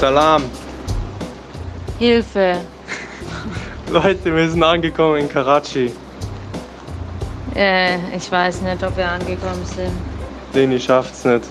Salam. Hilfe. Leute, wir sind angekommen in Karachi. Äh, ich weiß nicht, ob wir angekommen sind. Leni schafft's nicht.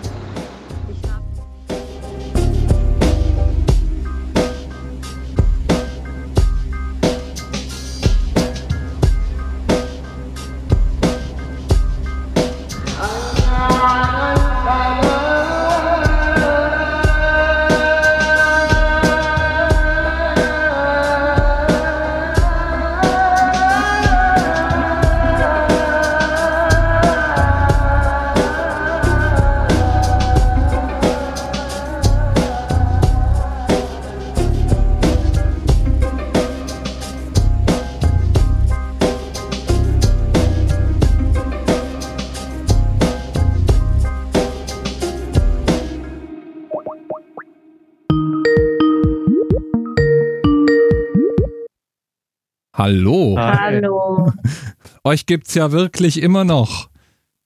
Hallo. Hallo. Euch gibt's ja wirklich immer noch.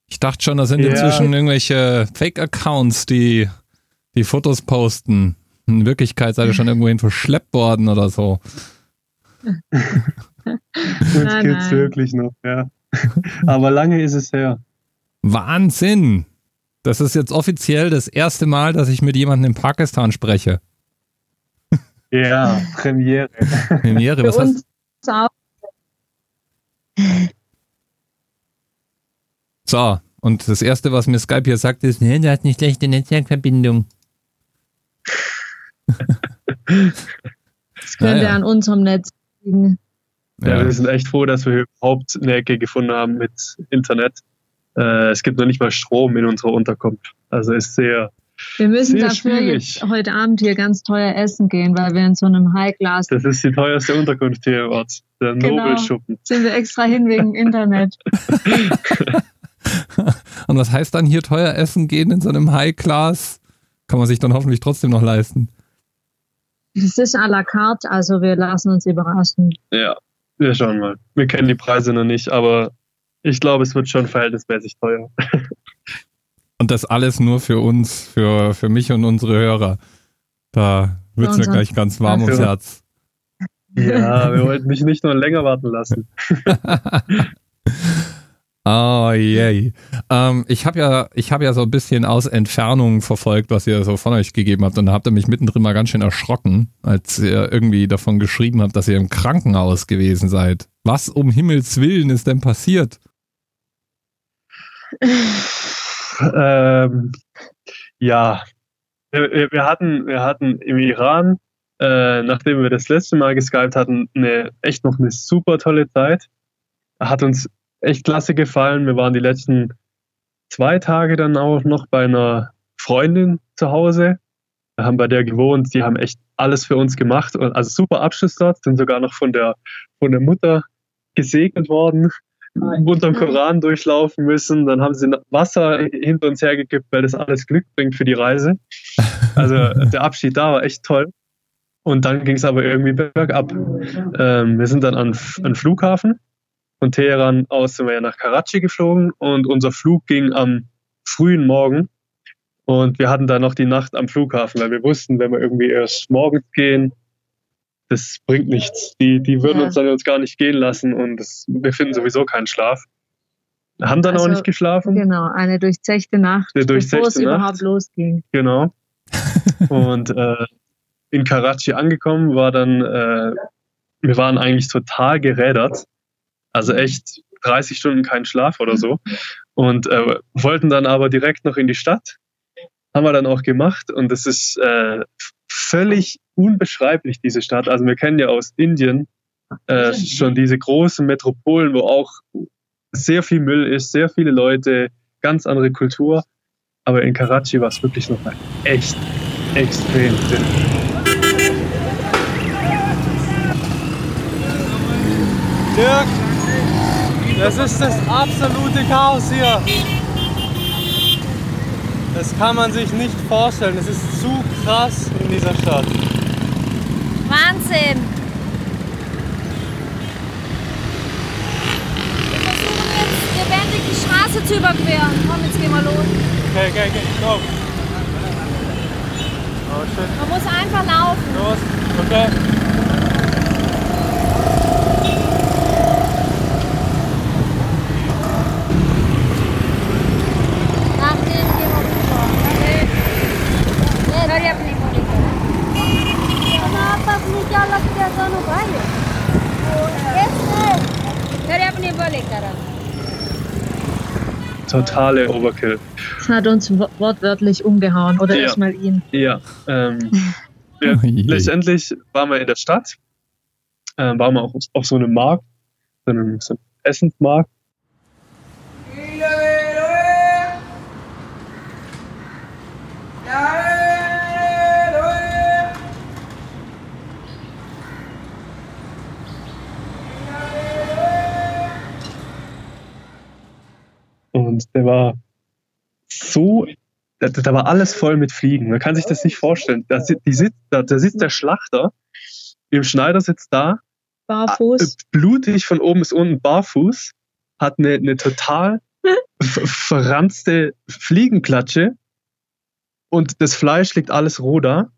Ich dachte schon, das sind Ja. inzwischen irgendwelche Fake-Accounts, die die Fotos posten. In Wirklichkeit seid ihr schon irgendwohin verschleppt worden oder so. Uns gibt's nein. wirklich noch, ja. Aber lange ist es her. Wahnsinn! Das ist jetzt offiziell das erste Mal, dass ich mit jemandem in Pakistan spreche. Ja, Premiere. Premiere, Für was uns auch. So, und das erste, was mir Skype hier sagt, ist, nee, du hast eine schlechte Netzwerkverbindung. Das könnte Ja, ja. an unserem Netz liegen. Ja, Ja. wir sind echt froh, dass wir überhaupt eine Ecke gefunden haben mit Internet. Äh, es gibt noch nicht mal Strom in unserer Unterkunft. Also ist sehr, Wir müssen Sehr dafür schwierig. jetzt heute Abend hier ganz teuer essen gehen, weil wir in so einem High-Class das ist die teuerste Unterkunft hier im Ort. Der Genau. Nobelschuppen. sind wir extra hin wegen Internet. Und was heißt dann hier teuer essen gehen in so einem High-Class? Kann man sich dann hoffentlich trotzdem noch leisten. Es ist à la carte, also wir lassen uns überraschen. Ja, wir schauen mal. Wir kennen die Preise noch nicht, aber ich glaube, es wird schon verhältnismäßig teuer. Und das alles nur für uns, für, für mich und unsere Hörer. Da wird es mir gleich ganz warm ums. Herz. Ja, wir wollten mich nicht noch länger warten lassen. Oh yay. Ähm, ich habe ja, ich habe ja so ein bisschen aus Entfernung verfolgt, was ihr so von euch gegeben habt und da habt ihr mich mittendrin mal ganz schön erschrocken, als ihr irgendwie davon geschrieben habt, dass ihr im Krankenhaus gewesen seid. Was um Himmels Willen ist denn passiert? ähm, ja, wir, wir- hatten, wir hatten im Iran, äh, nachdem wir das letzte Mal geskypt hatten, eine, echt noch eine super tolle Zeit. Hat uns echt klasse gefallen. Wir waren die letzten zwei Tage dann auch noch bei einer Freundin zu Hause. Wir haben bei der gewohnt. Die haben echt alles für uns gemacht. Und also super Abschluss dort. Sind sogar noch von der, von der Mutter gesegnet worden unterm Koran durchlaufen müssen. Dann haben sie Wasser hinter uns hergekippt, weil das alles Glück bringt für die Reise. Also der Abschied da war echt toll. Und dann ging es aber irgendwie bergab. Ähm, wir sind dann an, an den Flughafen. Von Teheran aus sind wir ja nach Karachi geflogen und unser Flug ging am frühen Morgen. Und wir hatten dann noch die Nacht am Flughafen, weil wir wussten, wenn wir irgendwie erst morgens gehen, das bringt nichts. Die, die würden Ja. uns dann uns gar nicht gehen lassen und das, wir finden sowieso keinen Schlaf. Haben dann auch Also, nicht geschlafen. Genau, eine durchzechte Nacht, Eine durchzechte bevor es Nacht. überhaupt losging. Genau. und äh, in Karachi angekommen war dann, äh, wir waren eigentlich total gerädert. Also echt 30 Stunden kein Schlaf oder so. Und äh, wollten dann aber direkt noch in die Stadt haben wir dann auch gemacht und es ist äh, völlig unbeschreiblich, diese Stadt. Also wir kennen ja aus Indien äh, schon diese großen Metropolen, wo auch sehr viel Müll ist, sehr viele Leute, ganz andere Kultur. Aber in Karachi war es wirklich nochmal echt extrem dünn. Dirk, das ist das absolute Chaos hier. Das kann man sich nicht vorstellen. Es ist zu krass in dieser Stadt. Wahnsinn! Wir versuchen jetzt lebendig die Straße zu überqueren. Komm, jetzt gehen wir los. Okay, okay, okay, go. Oh shit. Man muss einfach laufen. Los, okay. Totale Overkill. Es hat uns wo- wortwörtlich umgehauen. Oder Ja. erstmal ihn. Ja, ähm, Oh je. letztendlich waren wir in der Stadt, ähm, waren wir auch auf, auf so einem Markt, so einem, so einem Essensmarkt. Und der war so, da, da war alles voll mit Fliegen. Man kann sich das nicht vorstellen. Da, sitzt, da, da sitzt der Schlachter, im Schneider sitzt da, Barfuß. äh, blutig von oben bis unten barfuß, hat eine, eine total ver- verranzte Fliegenklatsche und das Fleisch liegt alles roh da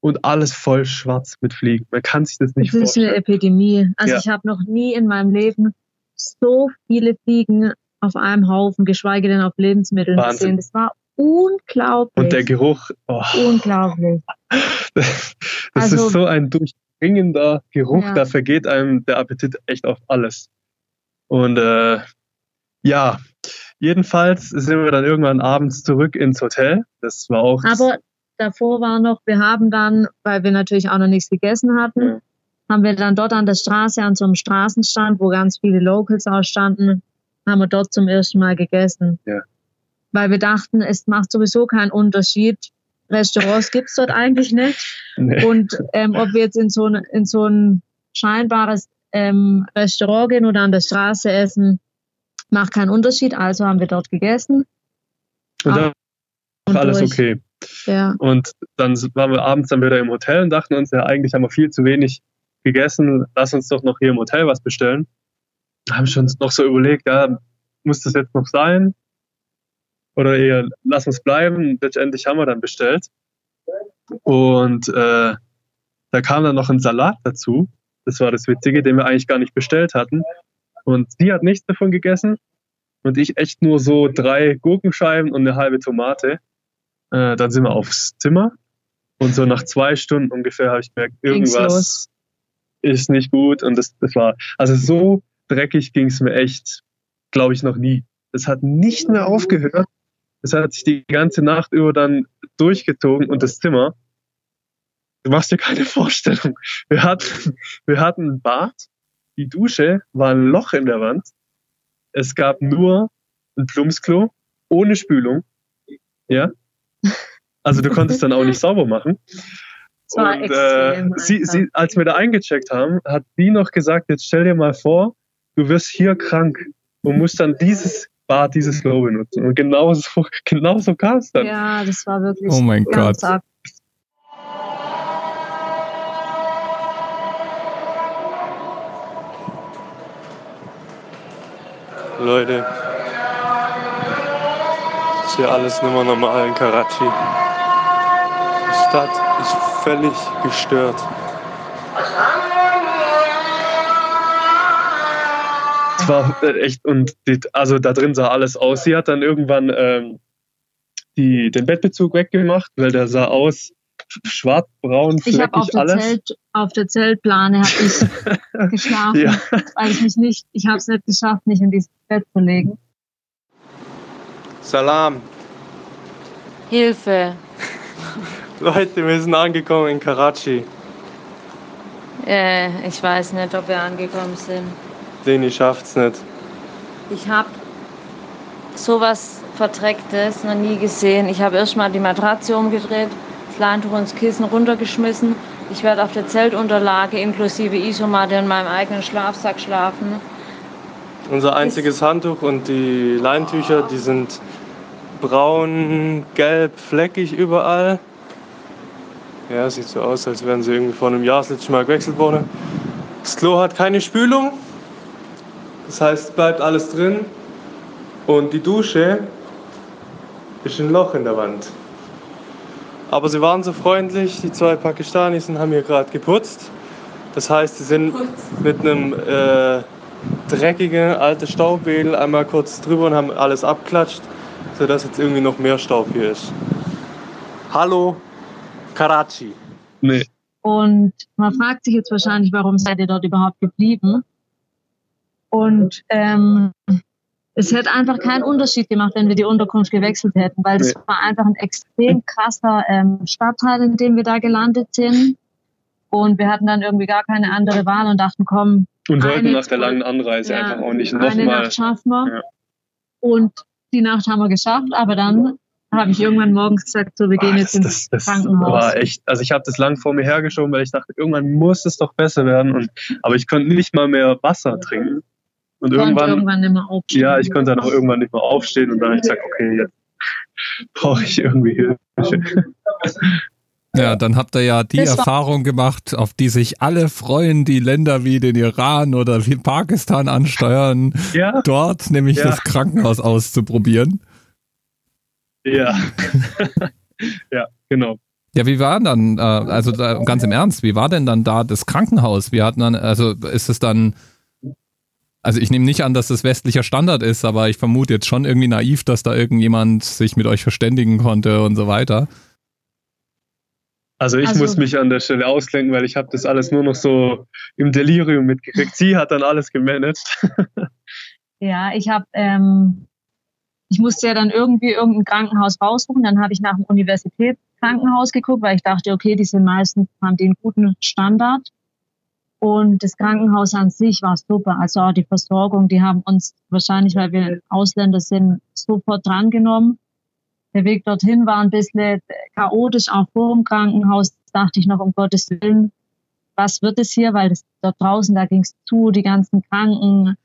und alles voll schwarz mit Fliegen. Man kann sich das nicht Das ist eine vorstellen. Epidemie. Also Ja. ich habe noch nie in meinem Leben so viele Fliegen auf einem Haufen, geschweige denn auf Lebensmitteln Wahnsinn. gesehen. Das war unglaublich. Und der Geruch, oh, unglaublich. das Also- ist so ein durchdringender Geruch, Ja. da vergeht einem der Appetit echt auf alles. Und äh, ja, jedenfalls sind wir dann irgendwann abends zurück ins Hotel. Das war auch Aber davor war noch, wir haben dann, weil wir natürlich auch noch nichts gegessen hatten, Ja. haben wir dann dort an der Straße, an so einem Straßenstand, wo ganz viele Locals ausstanden, haben wir dort zum ersten Mal gegessen. Ja. Weil wir dachten, es macht sowieso keinen Unterschied. Restaurants gibt's dort eigentlich nicht. nee, Und ähm, ob wir jetzt in so ein, in so ein scheinbares ähm, Restaurant gehen oder an der Straße essen, macht keinen Unterschied. Also haben wir dort gegessen. und dann war alles durch. okay. Ja. Und dann waren wir abends dann wieder im Hotel und dachten uns, ja, eigentlich haben wir viel zu wenig gegessen. Lass uns doch noch hier im Hotel was bestellen. Haben schon noch so überlegt, ja, muss das jetzt noch sein? Oder eher, lass uns bleiben. Letztendlich haben wir dann bestellt. Und äh, da kam dann noch ein Salat dazu. Das war das Witzige, den wir eigentlich gar nicht bestellt hatten. Und sie hat nichts davon gegessen. Und ich echt nur so drei Gurkenscheiben und eine halbe Tomate. Äh, dann sind wir aufs Zimmer. Und so nach zwei Stunden ungefähr habe ich gemerkt, irgendwas ist nicht gut. Und das, das war, also so dreckig ging es mir echt, glaube ich, noch nie. Es hat nicht mehr aufgehört. Es hat sich die ganze Nacht über dann durchgezogen und das Zimmer, du machst dir keine Vorstellung. Wir hatten, wir hatten ein Bad, die Dusche war ein Loch in der Wand. Es gab nur ein Plumpsklo ohne Spülung. Ja. Also du konntest dann auch nicht sauber machen. Und äh, extrem sie, einfach. sie, als wir da eingecheckt haben, hat sie noch gesagt, jetzt stell dir mal vor, du wirst hier krank und musst dann dieses Bad, dieses Klo benutzen. Und genauso, genauso kam es dann. Ja, das war wirklich Oh mein ganz Gott. arg. Leute, ist hier alles nicht mehr normal in Karachi. Die Stadt ist völlig gestört. Es war äh, echt, und die, also da drin sah alles aus. Sie hat dann irgendwann ähm, die, den Bettbezug weggemacht, weil der sah aus schwarz-braun, Ich habe auf, der. Zelt, auf der Zeltplane hab ich geschlafen, Ja. weil ich mich nicht, ich habe es nicht geschafft, mich in dieses Bett zu legen. Salam. Hilfe. Leute, wir sind angekommen in Karachi. Äh, ich weiß nicht, ob wir angekommen sind. Deni schafft's nicht. Ich habe sowas Verdrecktes noch nie gesehen. Ich habe erst mal die Matratze umgedreht, das Leintuch ins Kissen runtergeschmissen Ich werde auf der Zeltunterlage inklusive Isomatte in meinem eigenen Schlafsack schlafen. Unser einziges Handtuch und die Leintücher, die sind braun, gelb, fleckig überall. Ja, sieht so aus, als wären sie irgendwie vor einem Jahr das letzte Mal gewechselt worden. Das Klo hat keine Spülung. Das heißt, es bleibt alles drin. Und die Dusche ist ein Loch in der Wand. Aber sie waren so freundlich, die zwei Pakistanis, und haben hier gerade geputzt. Das heißt, sie sind mit einem äh, dreckigen alten Staubwedel einmal kurz drüber und haben alles abklatscht, sodass jetzt irgendwie noch mehr Staub hier ist. Hallo, Karachi. Nee. Und man fragt sich jetzt wahrscheinlich, warum seid ihr dort überhaupt geblieben? Und ähm, es hätte einfach keinen Unterschied gemacht, wenn wir die Unterkunft gewechselt hätten, weil es Nee. war einfach ein extrem krasser ähm, Stadtteil, in dem wir da gelandet sind. Und wir hatten dann irgendwie gar keine andere Wahl und dachten, komm, Und wollten nach der langen Anreise ja, einfach auch nicht eine nochmal. Nacht schaffen wir. Ja. Und die Nacht haben wir geschafft, aber dann habe ich irgendwann morgens gesagt, so, wir gehen Ah, jetzt ins das, das Krankenhaus. war echt, also ich habe das lang vor mir hergeschoben, weil ich dachte, irgendwann muss es doch besser werden. Und, aber ich konnte nicht mal mehr Wasser trinken. Und irgendwann, irgendwann nicht mehr aufstehen. ja, ich konnte dann auch irgendwann nicht mehr aufstehen und dann habe ich gesagt, okay, jetzt brauche ich irgendwie Hilfe. Ja, dann habt ihr ja die Das Erfahrung gemacht, auf die sich alle freuen, die Länder wie den Iran oder wie Pakistan ansteuern, Ja, dort nämlich Ja. das Krankenhaus auszuprobieren. ja. ja, genau. Ja, wie war dann, äh, also da, ganz im Ernst, wie war denn dann da das Krankenhaus? Wir hatten dann, also ist es dann, also ich nehme nicht an, dass das westlicher Standard ist, aber ich vermute jetzt schon irgendwie naiv, dass da irgendjemand sich mit euch verständigen konnte und so weiter. Also ich Also- muss mich an der Stelle ausklinken, weil ich habe das alles nur noch so im Delirium mitgekriegt. Sie hat dann alles gemanagt. Ja, ich habe, ähm, ich musste ja dann irgendwie irgendein Krankenhaus raussuchen. Dann habe ich nach dem Universitätskrankenhaus geguckt, weil ich dachte, okay, die sind meistens, haben den guten Standard. Und das Krankenhaus an sich war super. Also auch die Versorgung, die haben uns wahrscheinlich, weil wir Ausländer sind, sofort drangenommen. Der Weg dorthin war ein bisschen chaotisch, auch vor dem Krankenhaus. Da dachte ich noch, um Gottes Willen, was wird es hier? Weil das dort draußen, da ging es zu, die ganzen Kranken,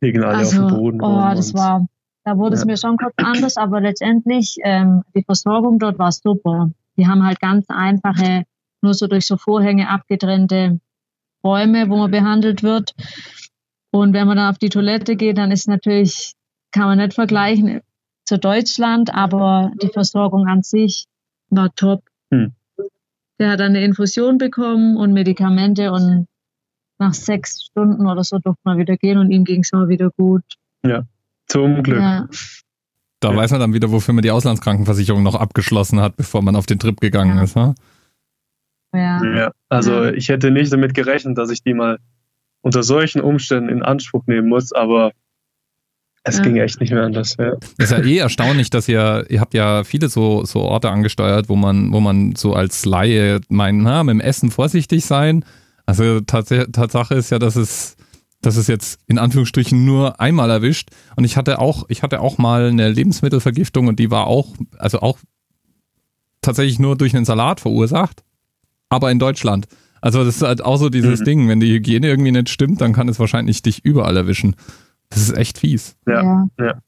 Liegen alle also, auf dem Boden. oh, das war, da wurde es Ja. mir schon kurz anders, aber letztendlich, ähm, die Versorgung dort war super. Die haben halt ganz einfache, nur so durch so Vorhänge abgetrennte Räume, wo man behandelt wird. Und wenn man dann auf die Toilette geht, dann ist natürlich, kann man nicht vergleichen zu Deutschland, aber die Versorgung an sich war top. Hm. Der hat dann eine Infusion bekommen und Medikamente und nach sechs Stunden oder so durfte man wieder gehen und ihm ging es auch wieder gut. Zum Glück. Ja, Da Ja. weiß man dann wieder, wofür man die Auslandskrankenversicherung noch abgeschlossen hat, bevor man auf den Trip gegangen Ja. ist. Ne? Ja. Ja, also Ja. ich hätte nicht damit gerechnet, dass ich die mal unter solchen Umständen in Anspruch nehmen muss, aber es Ja. ging echt nicht mehr anders. Ja. Ist ja eh erstaunlich, dass ihr, ihr habt ja viele so, so Orte angesteuert, wo man, wo man so als Laie meint, na, mit dem Essen vorsichtig sein. Also Tats Tatsache ist ja, dass es, dass es jetzt in Anführungsstrichen nur einmal erwischt. Und ich hatte auch, ich hatte auch mal eine Lebensmittelvergiftung und die war auch, also auch tatsächlich nur durch einen Salat verursacht, aber in Deutschland. Also das ist halt auch so dieses Mhm. Ding, wenn die Hygiene irgendwie nicht stimmt, dann kann es wahrscheinlich dich überall erwischen. Das ist echt fies. Ja, ja.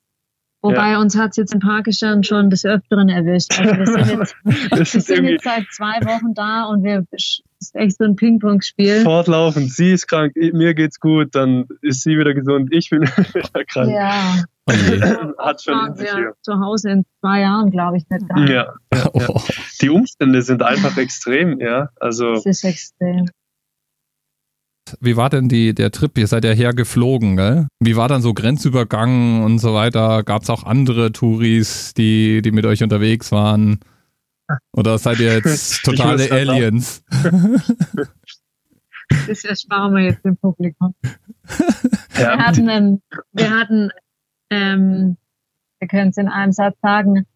Wobei uns hat es jetzt in Pakistan schon des Öfteren erwischt. Also wir sind jetzt, wir sind jetzt seit zwei Wochen da und wir es ist echt so ein Ping-Pong-Spiel. fortlaufend. Sie ist krank, mir geht's gut, dann ist sie wieder gesund, ich bin wieder krank. Ja. Hat schon waren in sich wir hier. zu Hause in zwei Jahren, glaube ich, nicht da. Ja. Oh. Die Umstände sind einfach extrem, ja. Also Das ist extrem. Wie war denn die, der Trip? Ihr seid ja hergeflogen, gell? Wie war dann so Grenzübergang und so weiter? Gab es auch andere Touris, die, die mit euch unterwegs waren? Oder seid ihr jetzt totale Aliens? Das ersparen wir jetzt dem Publikum. Wir hatten, ähm, wir hatten, ähm, wir können es in einem Satz sagen,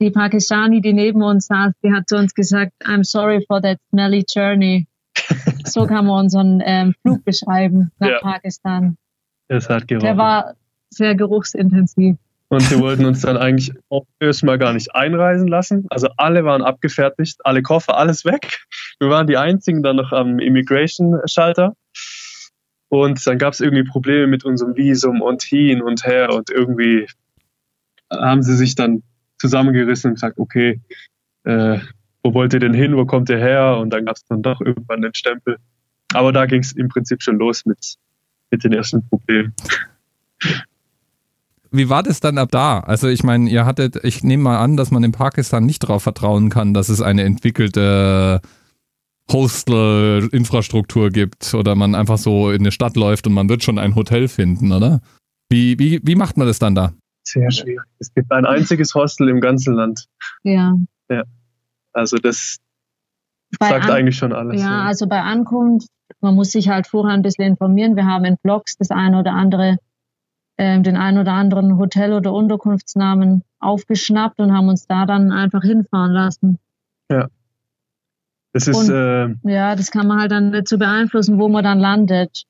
die Pakistani, die neben uns saß, die hat zu uns gesagt, I'm sorry for that smelly journey. So kann man unseren ähm, Flug beschreiben nach Ja. Pakistan. es hat Der gerochen. war sehr geruchsintensiv. Und sie wollten uns dann eigentlich auch erstmal gar nicht einreisen lassen. Also alle waren abgefertigt, alle Koffer, alles weg. Wir waren die einzigen dann noch am Immigration-Schalter. Und dann gab es irgendwie Probleme mit unserem Visum und hin und her und irgendwie haben sie sich dann zusammengerissen und gesagt, okay, äh, wo wollt ihr denn hin, wo kommt ihr her? Und dann gab es dann doch irgendwann den Stempel. Aber da ging es im Prinzip schon los mit, mit den ersten Problemen. Wie war das dann ab da? Also ich meine, ihr hattet, ich nehme mal an, dass man in Pakistan nicht darauf vertrauen kann, dass es eine entwickelte Hostel-Infrastruktur gibt oder man einfach so in eine Stadt läuft und man wird schon ein Hotel finden, oder? Wie, wie, wie macht man das dann da? Sehr schwierig. Es gibt ein einziges Hostel im ganzen Land. Ja. Ja. Also das Bei sagt An- eigentlich schon alles. Ja, also bei Ankunft, man muss sich halt vorher ein bisschen informieren. Wir haben in Blogs das eine oder andere, ähm, den ein oder anderen Hotel- oder Unterkunftsnamen aufgeschnappt und haben uns da dann einfach hinfahren lassen. Das ist, Und- äh, Ja, das kann man halt dann nicht so beeinflussen, wo man dann landet.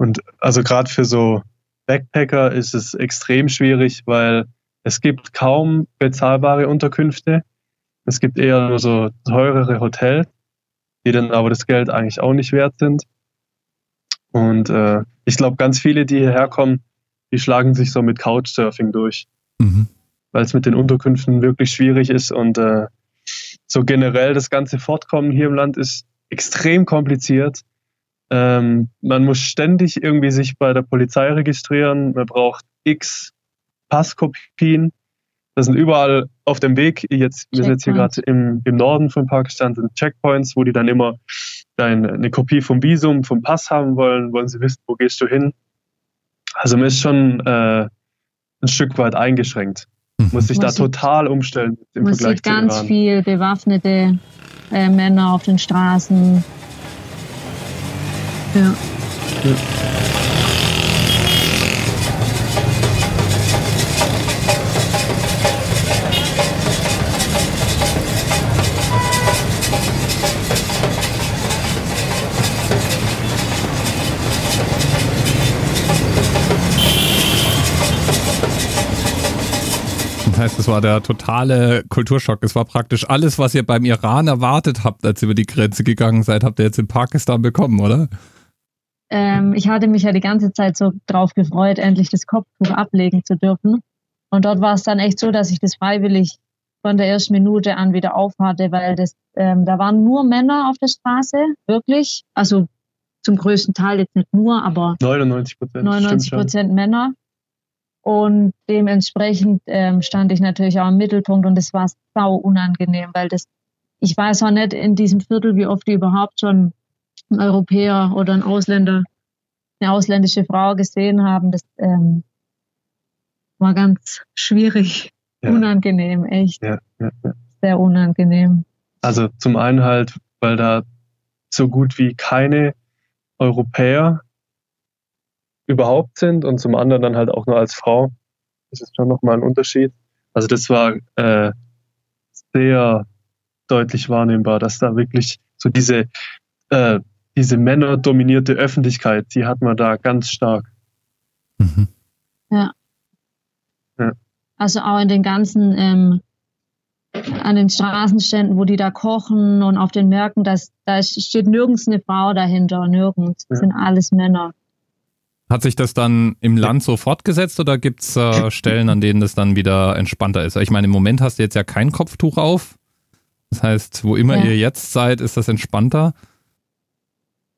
und also gerade für so Backpacker ist es extrem schwierig, weil es gibt kaum bezahlbare Unterkünfte. Es gibt eher nur so teurere Hotels, die dann aber das Geld eigentlich auch nicht wert sind. Und äh, ich glaube, ganz viele, die hierher kommen, die schlagen sich so mit Couchsurfing durch. Mhm. weil es mit den Unterkünften wirklich schwierig ist und äh, so generell das ganze Fortkommen hier im Land ist extrem kompliziert. Ähm, man muss ständig irgendwie sich bei der Polizei registrieren. Man braucht x Passkopien. Das sind überall auf dem Weg. Jetzt, wir sind jetzt hier gerade im, im Norden von Pakistan, sind Checkpoints, wo die dann immer dein, eine Kopie vom Visum, vom Pass haben wollen, wollen sie wissen, wo gehst du hin. Also man ist schon äh, ein Stück weit eingeschränkt. Mhm. Muss sich da total umstellen im man Vergleich sieht zu ganz Iran. viel bewaffnete äh, Männer auf den Straßen. Ja. Das heißt, es war der totale Kulturschock. Es war praktisch alles, was ihr beim Iran erwartet habt, als ihr über die Grenze gegangen seid, habt ihr jetzt in Pakistan bekommen, oder? Ähm, ich hatte mich ja die ganze Zeit so drauf gefreut, endlich das Kopftuch ablegen zu dürfen. Und dort war es dann echt so, dass ich das freiwillig von der ersten Minute an wieder aufhatte, weil das, ähm, da waren nur Männer auf der Straße, wirklich. Also zum größten Teil jetzt nicht nur, aber 99 Prozent. 99 Prozent Männer. Und dementsprechend ähm, stand ich natürlich auch im Mittelpunkt und es war sau unangenehm, weil das, ich weiß auch nicht in diesem Viertel, wie oft die überhaupt schon einen Europäer oder einen Ausländer, eine ausländische Frau gesehen haben. Das ähm, war ganz schwierig, Ja. unangenehm, echt ja, ja. sehr unangenehm. Also zum einen halt, weil da so gut wie keine Europäer überhaupt sind und zum anderen dann halt auch nur als Frau. Das ist schon nochmal ein Unterschied. Also das war äh, sehr deutlich wahrnehmbar, dass da wirklich so diese, äh, diese männerdominierte Öffentlichkeit, die hat man da ganz stark. Mhm. Also auch in den ganzen, ähm, an den Straßenständen, wo die da kochen und auf den Märkten, da steht nirgends eine Frau dahinter, nirgends. Das Ja. sind alles Männer. Hat sich das dann im Land so fortgesetzt oder gibt es äh, Stellen, an denen das dann wieder entspannter ist? Ich meine, im Moment hast du jetzt ja kein Kopftuch auf. Das heißt, wo immer Ja. ihr jetzt seid, ist das entspannter.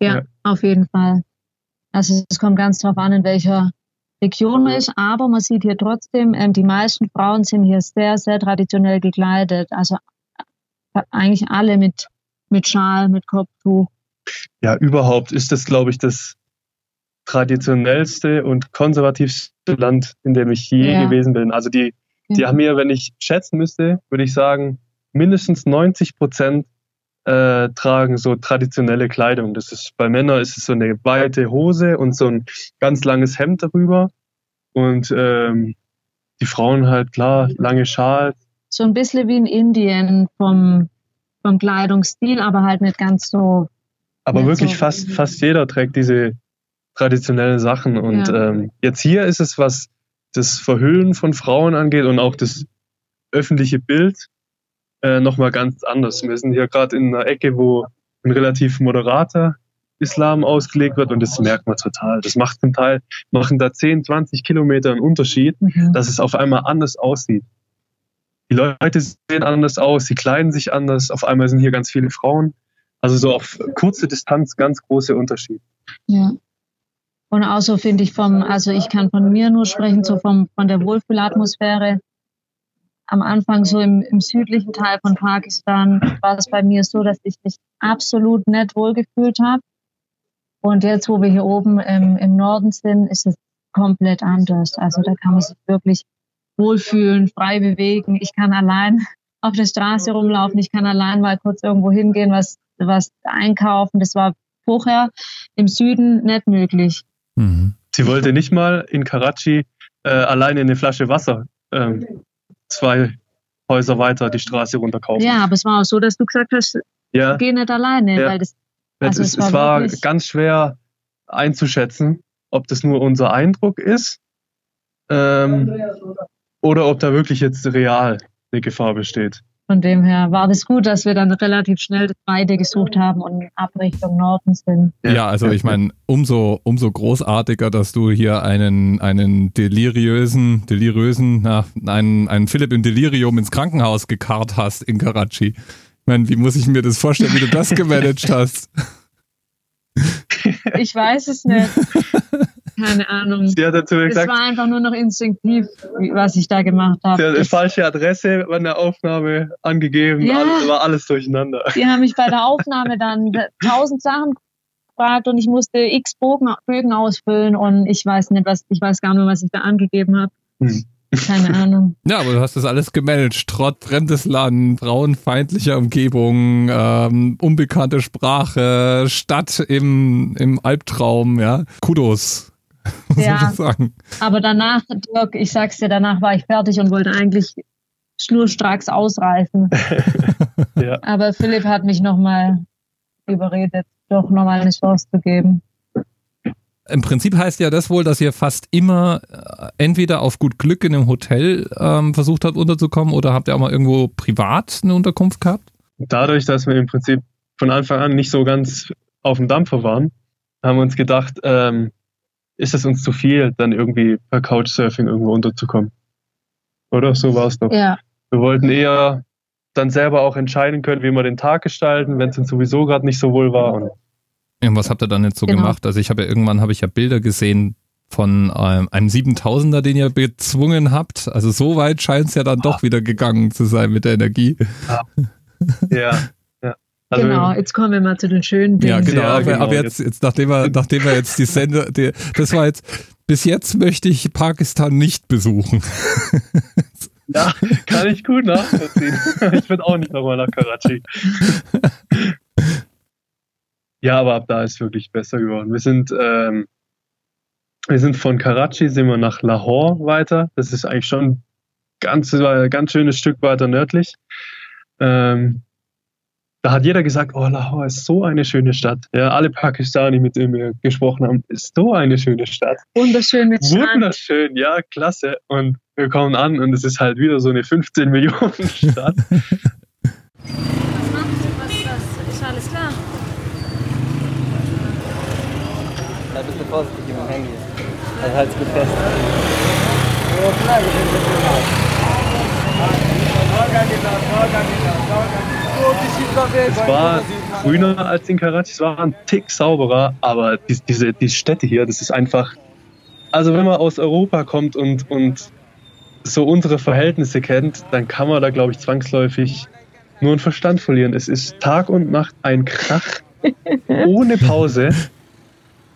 Ja, Ja. auf jeden Fall. Also es kommt ganz drauf an, in welcher Region man ist, aber man sieht hier trotzdem, ähm, die meisten Frauen sind hier sehr, sehr traditionell gekleidet. Also äh, eigentlich alle mit, mit Schal, mit Kopftuch. Ja, überhaupt ist das, glaube ich, das traditionellste und konservativste Land, in dem ich je Ja. gewesen bin. Also die, die Ja. haben hier, wenn ich schätzen müsste, würde ich sagen, mindestens 90 Prozent äh, tragen so traditionelle Kleidung. Das ist bei Männern ist es so eine weite Hose und so ein ganz langes Hemd darüber. Und ähm, die Frauen halt klar, lange Schal. So ein bisschen wie in Indien vom, vom Kleidungsstil, aber halt nicht ganz so. Aber wirklich so- fast, fast jeder trägt diese traditionellen Sachen. Und Ja. ähm, jetzt hier ist es was das Verhüllen von Frauen angeht und auch das öffentliche Bild äh, nochmal ganz anders. Wir sind hier gerade in einer Ecke, wo ein relativ moderater Islam ausgelegt wird und das merkt man total. Das macht zum Teil, machen da 10, 20 Kilometer einen Unterschied, Mhm. dass es auf einmal anders aussieht. Die Leute sehen anders aus, sie kleiden sich anders, auf einmal sind hier ganz viele Frauen. Also so auf kurze Distanz ganz große Unterschied. Ja. Und auch so finde ich vom, also ich kann von mir nur sprechen, so vom, von der Wohlfühlatmosphäre. Am Anfang so im, im südlichen Teil von Pakistan war es bei mir so, dass ich mich absolut nicht wohlgefühlt habe. Und jetzt, wo wir hier oben im, im Norden sind, ist es komplett anders. Also da kann man sich wirklich wohlfühlen, frei bewegen. Ich kann allein auf der Straße rumlaufen. Ich kann allein mal kurz irgendwo hingehen, was, was einkaufen. Das war vorher im Süden nicht möglich. Mhm. Sie wollte nicht mal in Karachi äh, alleine eine Flasche Wasser ähm, zwei Häuser weiter die Straße runterkaufen. Ja, aber es war auch so, dass du gesagt hast, ja. geh nicht alleine, Ja. weil das, also es, es war es war ganz schwer einzuschätzen, ob das nur unser Eindruck ist ähm, oder ob da wirklich jetzt real eine Gefahr besteht. Von dem her war das gut, dass wir dann relativ schnell das Weite gesucht haben und ab Richtung Norden sind. Ja, also ich meine, umso, umso großartiger, dass du hier einen, einen deliriösen, deliriösen, na, einen, einen Philipp im Delirium ins Krankenhaus gekarrt hast in Karachi. Ich meine, wie muss ich mir das vorstellen, wie du das gemanagt hast? Ich weiß es nicht. Keine Ahnung. Sie hat dazu Es gesagt, war einfach nur noch instinktiv, was ich da gemacht sie hat habe. eine falsche Adresse an der Aufnahme angegeben, Ja. alles, war alles durcheinander. Die haben mich bei der Aufnahme dann tausend Sachen gefragt und ich musste x Bogen, Bögen ausfüllen und ich weiß nicht, was, ich weiß gar nicht, was ich da angegeben habe. Hm. Keine Ahnung. Ja, aber du hast das alles gemanagt. Trotz fremdes Land, frauenfeindlicher Umgebung, ähm, unbekannte Sprache, Stadt im, im Albtraum, ja. Kudos. Muss Ja. Aber danach, Dirk, ich sag's dir, danach war ich fertig und wollte eigentlich schnurstracks ausreißen. Ja. Aber Philipp hat mich nochmal überredet, doch nochmal eine Chance zu geben. Im Prinzip heißt ja das wohl, dass ihr fast immer äh, entweder auf gut Glück in einem Hotel ähm, versucht habt unterzukommen oder habt ihr auch mal irgendwo privat eine Unterkunft gehabt? Dadurch, dass wir im Prinzip von Anfang an nicht so ganz auf dem Dampfer waren, haben wir uns gedacht, ähm, ist es uns zu viel, dann irgendwie per Couchsurfing irgendwo unterzukommen. Oder? So war es doch. Ja, Wir wollten eher dann selber auch entscheiden können, wie wir den Tag gestalten, wenn es uns sowieso gerade nicht so wohl war. Und Ja, was habt ihr dann jetzt so Genau. gemacht? Also ich habe ja irgendwann habe ich ja Bilder gesehen von ähm, einem 7000er, den ihr bezwungen habt. Also so weit scheint es ja dann doch wieder gegangen zu sein mit der Energie. ja, ja. Also genau. Jetzt kommen wir mal zu den schönen Dingen. Ja, genau. Ja, aber, genau. aber jetzt, jetzt nachdem wir, nachdem wir jetzt die Sender, die, das war jetzt, bis jetzt möchte ich Pakistan nicht besuchen. ja, kann ich gut nachvollziehen. ich würde auch nicht nochmal nach Karachi. ja, aber ab da ist es wirklich besser geworden. Wir sind, ähm, wir sind von Karachi sind wir nach Lahore weiter. Das ist eigentlich schon ein ganz, ein ganz schönes Stück weiter nördlich. Ähm, da hat jeder gesagt, oh, Lahore ist so eine schöne Stadt. Ja, alle Pakistani, mit denen wir gesprochen haben, ist so eine schöne Stadt. Wunderschön mit Strand. Wunderschön, ja, klasse. Und wir kommen an und es ist halt wieder so eine 15 Millionen Stadt. Was machst du? Was ist das? Ist alles klar? Ein bisschen vorsichtig mit dem Handy. Also halt's gut fest. Es war grüner als in Karachi, es war ein Tick sauberer, aber die, diese die Städte hier, das ist einfach. Also wenn man aus Europa kommt und, und so unsere Verhältnisse kennt, dann kann man da, glaube ich, zwangsläufig nur einen Verstand verlieren. Es ist Tag und Nacht ein Krach ohne Pause.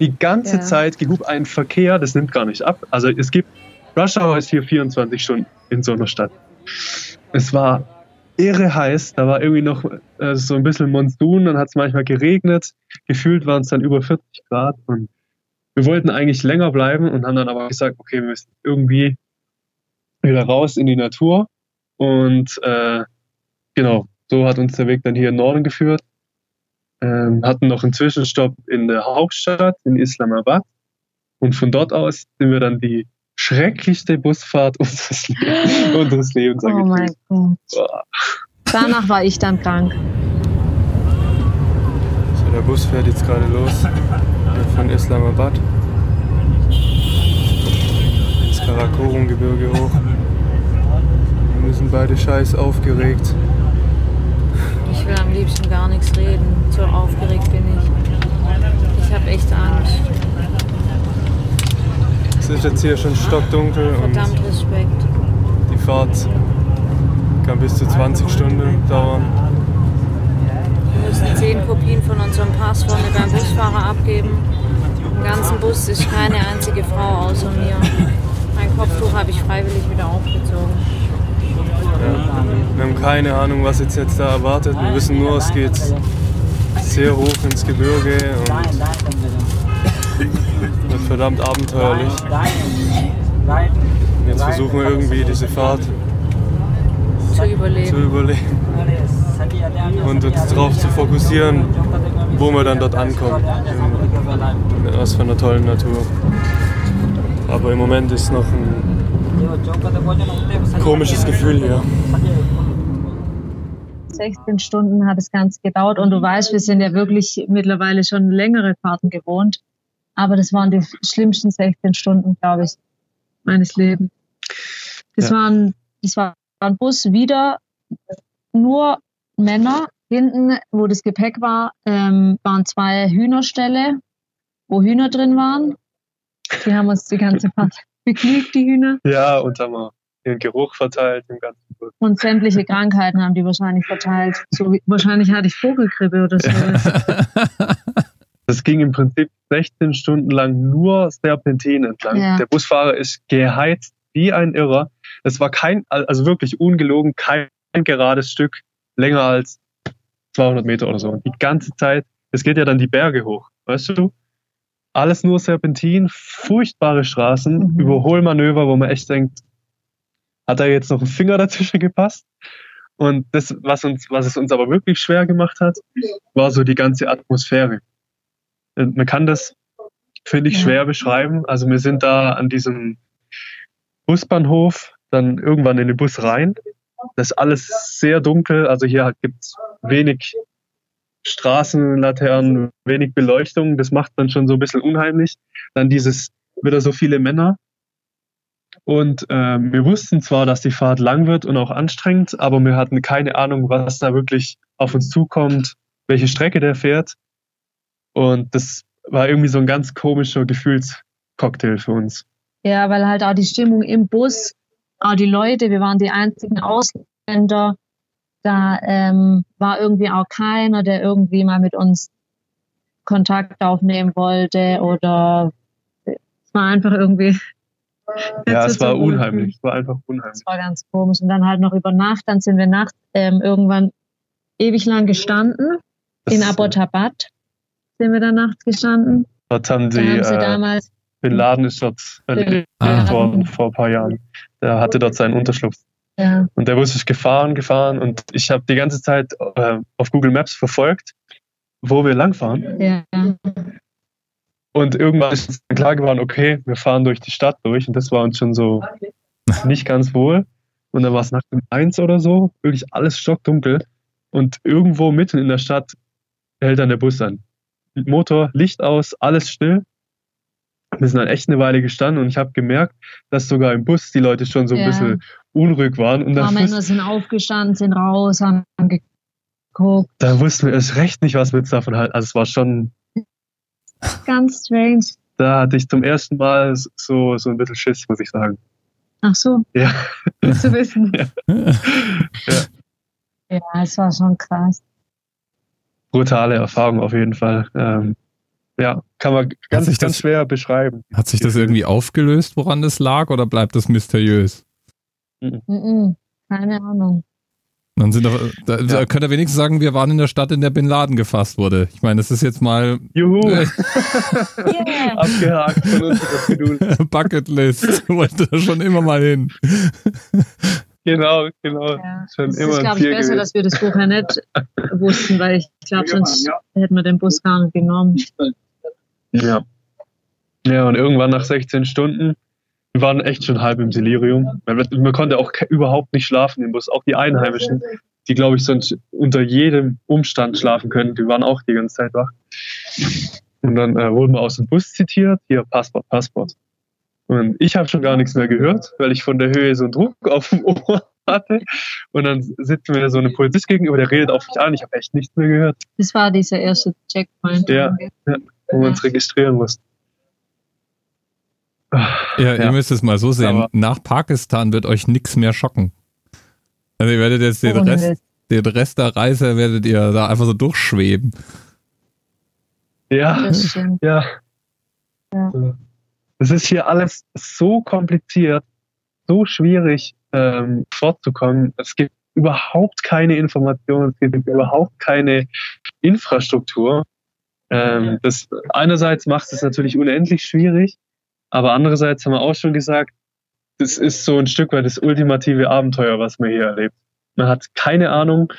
Die ganze Ja. Zeit gibt ein Verkehr, das nimmt gar nicht ab. Also es gibt, Rush Hour ist hier 24 Stunden in so einer Stadt. Es war irre heiß, da war irgendwie noch äh, so ein bisschen Monsun, dann hat es manchmal geregnet. Gefühlt waren es dann über 40 Grad und wir wollten eigentlich länger bleiben und haben dann aber gesagt, okay, wir müssen irgendwie wieder raus in die Natur. Und äh, genau, so hat uns der Weg dann hier in Norden geführt. Ähm, hatten noch einen Zwischenstopp in der Hauptstadt, in Islamabad. Und von dort aus sind wir dann die schrecklichste Busfahrt unseres, Le unseres Lebens. Oh mein. Gott. Danach war ich dann krank. So, der Bus fährt jetzt gerade los. Von Islamabad. Ins Karakorum-Gebirge hoch. Wir müssen beide scheiß aufgeregt. Ich will am liebsten gar nichts reden. So aufgeregt bin ich. Ich habe echt Angst. Es ist jetzt hier schon stockdunkel und Verdammt Respekt. die Fahrt kann bis zu 20 Stunden dauern. Wir müssen zehn Kopien von unserem Pass vorne beim Busfahrer abgeben. Im ganzen Bus ist keine einzige Frau außer mir. Mein Kopftuch habe ich freiwillig wieder aufgezogen. Ja. Wir haben keine Ahnung, was jetzt, jetzt da erwartet. Wir wissen nur, es geht sehr hoch ins Gebirge und wird verdammt abenteuerlich. Jetzt versuchen wir irgendwie diese Fahrt Zu zu überleben. überleben und uns darauf zu fokussieren, wo wir dann dort ankommen. In, was für einer tollen Natur. Aber im Moment ist noch ein komisches Gefühl hier. 16 Stunden hat das Ganze gedauert und du weißt, wir sind ja wirklich mittlerweile schon längere Fahrten gewohnt. Aber das waren die schlimmsten 16 Stunden, glaube ich, meines Lebens. Das, Ja. waren, das war ein Bus wieder nur Männer. Hinten, wo das Gepäck war, ähm, waren zwei Hühnerställe, wo Hühner drin waren. Die haben uns die ganze Fahrt begnügt, die Hühner. Ja, und haben wir den Geruch verteilt im ganzen Bus. Und sämtliche Krankheiten haben die wahrscheinlich verteilt. So wahrscheinlich hatte ich Vogelgrippe oder so. Das ging im Prinzip 16 Stunden lang nur Serpentin entlang. Ja. Der Busfahrer ist geheizt wie ein Irrer. Es war kein, also wirklich ungelogen, kein gerades Stück länger als 200 Meter oder so. Die ganze Zeit. Es geht ja dann die Berge hoch, weißt du? Alles nur Serpentin, furchtbare Straßen, Mhm. Überholmanöver, wo man echt denkt, hat da jetzt noch ein Finger dazwischen gepasst? Und das, was uns, was es uns aber wirklich schwer gemacht hat, war so die ganze Atmosphäre. Man kann das, finde ich, Ja. schwer beschreiben. Also wir sind da an diesem Busbahnhof, dann irgendwann in den Bus rein. Das ist alles sehr dunkel. Also hier gibt es wenig Straßenlaternen, wenig Beleuchtung. Das macht dann schon so ein bisschen unheimlich. Dann dieses, wieder so viele Männer. Und ähm, wir wussten zwar, dass die Fahrt lang wird und auch anstrengend, aber wir hatten keine Ahnung, was da wirklich auf uns zukommt, welche Strecke der fährt. Und das war irgendwie so ein ganz komischer Gefühlscocktail für uns. Ja, weil halt auch die Stimmung im Bus, auch die Leute, wir waren die einzigen Ausländer. Da ähm, war irgendwie auch keiner, der irgendwie mal mit uns Kontakt aufnehmen wollte oder es war einfach irgendwie. Ja, es war unheimlich. Es war einfach unheimlich. Das war ganz komisch. Und dann halt noch über Nacht, dann sind wir nachts ähm, irgendwann ewig lang gestanden. In Das- Abbottabad sind wir dann nachts gestanden. Dort haben Da sie, haben sie äh, damals Bin Laden ist dort erlebt Ah. worden vor ein paar Jahren. Der hatte dort seinen Unterschlupf. ja, Und der Bus ist gefahren, gefahren und ich habe die ganze Zeit äh, auf Google Maps verfolgt, wo wir langfahren. ja, Und irgendwann ist uns dann klar geworden, okay, wir fahren durch die Stadt durch und das war uns schon so nicht ganz wohl. Und dann war es nachts um eins oder so, wirklich alles stockdunkel. Und irgendwo mitten in der Stadt hält dann der Bus an. Motor, Licht aus, alles still. Wir sind dann echt eine Weile gestanden und ich habe gemerkt, dass sogar im Bus die Leute schon so ein Ja. bisschen unruhig waren. Und paar Männer sind aufgestanden, sind raus, haben geguckt. dann wussten wir erst recht nicht, was wir jetzt davon halten. Also es war schon, Ganz strange. da hatte ich zum ersten Mal so, so ein bisschen Schiss, muss ich sagen. Ach so, Ja. zu wissen. Ja. Ja, es war schon krass. Brutale Erfahrung auf jeden Fall. Ähm, ja, kann man ganz, sich ganz das- schwer beschreiben. Hat sich das irgendwie aufgelöst, woran das lag, oder bleibt das mysteriös? Mhm. Keine Ahnung. Dann sind da, da, da könnt ihr wenigstens sagen, wir waren in der Stadt, in der Bin Laden gefasst wurde. Ich meine, das ist jetzt mal Juhu, Yeah. abgehakt von uns das To-Do. Bucketlist. Wollte da schon immer mal hin. Genau, genau. Ja. Schon Es immer ist, glaube ich, besser, gewesen. dass wir das vorher nicht wussten, weil ich glaube, sonst hätten wir den Bus gar nicht genommen. Ja. Ja, und irgendwann nach 16 Stunden wir waren echt schon halb im Delirium. Man, man konnte auch überhaupt nicht schlafen im Bus. Auch die Einheimischen, die, glaube ich, sonst unter jedem Umstand schlafen können, die waren auch die ganze Zeit wach. Und dann äh, wurden wir aus dem Bus zitiert, hier Passport, Passport. Und ich habe schon gar nichts mehr gehört, weil ich von der Höhe so einen Druck auf dem Ohr hatte. Und dann sitzt mir so eine Polizist gegenüber, der redet auf mich an. Ich habe echt nichts mehr gehört, Das war dieser erste Checkpoint. Ja. wo wir uns registrieren mussten. Ja, Ja. ihr müsst es mal so sehen. Aber- Nach Pakistan wird euch nichts mehr schocken. Also ihr werdet jetzt den Rest, den Rest der Reise werdet ihr da einfach so durchschweben. Ja, ja. Ja. Es ist hier alles so kompliziert, so schwierig ähm, fortzukommen. Es gibt überhaupt keine Informationen, es gibt überhaupt keine Infrastruktur. Ähm, das einerseits macht es natürlich unendlich schwierig, aber andererseits haben wir auch schon gesagt, das ist so ein Stück weit das ultimative Abenteuer, was man hier erlebt. Man hat keine Ahnung,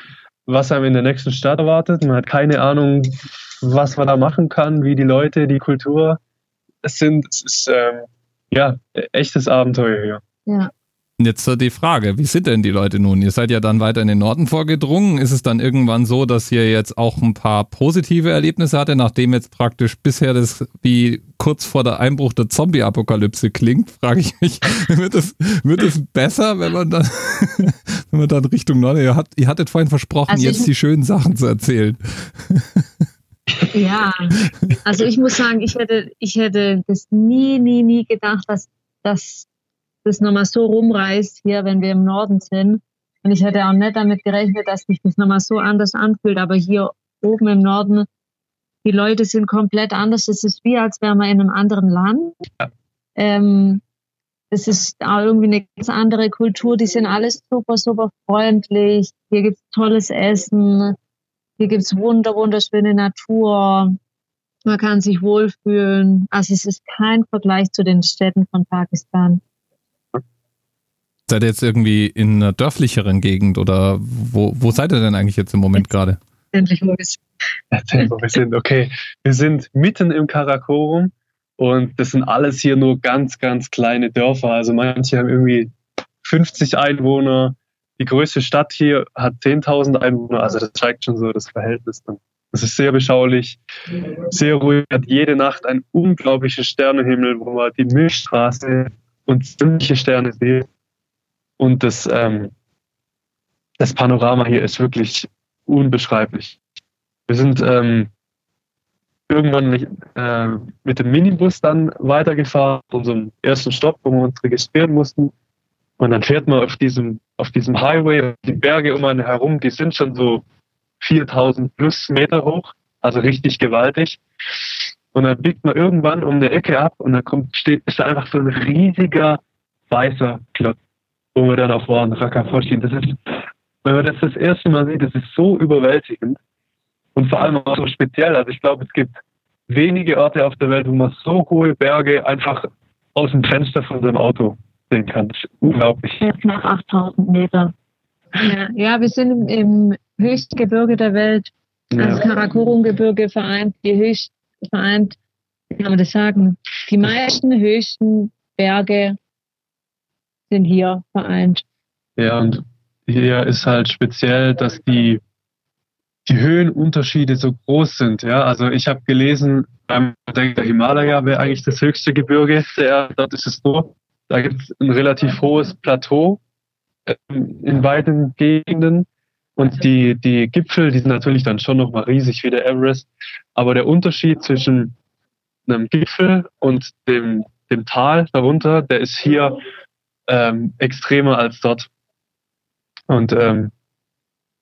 was einem in der nächsten Stadt erwartet. Man hat keine Ahnung, was man da machen kann, wie die Leute, die Kultur es sind. Es ist ähm, ja echtes Abenteuer hier. Ja. Jetzt die Frage, wie sind denn die Leute nun? Ihr seid ja dann weiter in den Norden vorgedrungen. Ist es dann irgendwann so, dass ihr jetzt auch ein paar positive Erlebnisse hatte, nachdem jetzt praktisch bisher das wie kurz vor der Einbruch der Zombie-Apokalypse klingt, frage ich mich, wird es, wird es besser, wenn man dann, wenn man dann Richtung Norden, ihr, habt, ihr hattet vorhin versprochen, Also jetzt die schönen Sachen zu erzählen. Ja, also ich muss sagen, ich hätte, ich hätte das nie, nie, nie gedacht, dass, dass das nochmal so rumreißt hier, wenn wir im Norden sind. Und ich hätte auch nicht damit gerechnet, dass sich das nochmal so anders anfühlt. Aber hier oben im Norden, die Leute sind komplett anders. Es ist wie, als wären wir in einem anderen Land. Ähm, es ist auch irgendwie eine ganz andere Kultur. Die sind alles super, super freundlich. Hier gibt's tolles Essen. Hier gibt's wunder, wunderschöne Natur. Man kann sich wohlfühlen. Also es ist kein Vergleich zu den Städten von Pakistan. Seid ihr jetzt irgendwie in einer dörflicheren Gegend oder wo, wo seid ihr denn eigentlich jetzt im Moment gerade? Endlich wo es Erzähl, wo wir sind. Okay, wir sind mitten im Karakorum und das sind alles hier nur ganz, ganz kleine Dörfer. Also manche haben irgendwie 50 Einwohner. Die größte Stadt hier hat 10.000 Einwohner. Also das zeigt schon so das Verhältnis. dann. Das ist sehr beschaulich, sehr ruhig. Hat jede Nacht einen unglaublichen Sternenhimmel, wo man die Milchstraße und sämtliche Sterne sieht. Und das, ähm, das Panorama hier ist wirklich unbeschreiblich. Wir sind ähm, irgendwann nicht, äh, mit dem Minibus dann weitergefahren, unserem ersten Stopp, wo wir uns registrieren mussten. Und dann fährt man auf diesem, auf diesem Highway, die Berge um einen herum, die sind schon so 4000 plus Meter hoch, also richtig gewaltig. Und dann biegt man irgendwann um eine Ecke ab und dann kommt, steht, ist da einfach so ein riesiger weißer Klotz, wo wir dann auch waren, Rakafoshi. Das ist, wenn man das das erste Mal sieht, das ist so überwältigend und vor allem auch so speziell. Also ich glaube, es gibt wenige Orte auf der Welt, wo man so hohe Berge einfach aus dem Fenster von seinem Auto sehen kann. Das ist unglaublich. jetzt nach 8000 Metern. Ja, ja, wir sind im, im höchsten Gebirge der Welt. Also Ja. Karakorum-Gebirge vereint die höchst, vereint, wie kann man das sagen? Die meisten höchsten Berge sind hier vereint. Ja, und hier ist halt speziell, dass die, die Höhenunterschiede so groß sind. Ja, also ich habe gelesen, man denkt, der Himalaya wäre eigentlich das höchste Gebirge der Erde. Dort ist es so, da gibt es ein relativ hohes Plateau ähm, in beiden Gegenden. Und die, die Gipfel, die sind natürlich dann schon nochmal riesig wie der Everest. Aber der Unterschied zwischen einem Gipfel und dem, dem Tal darunter, der ist hier ähm, extremer als dort. Und ähm,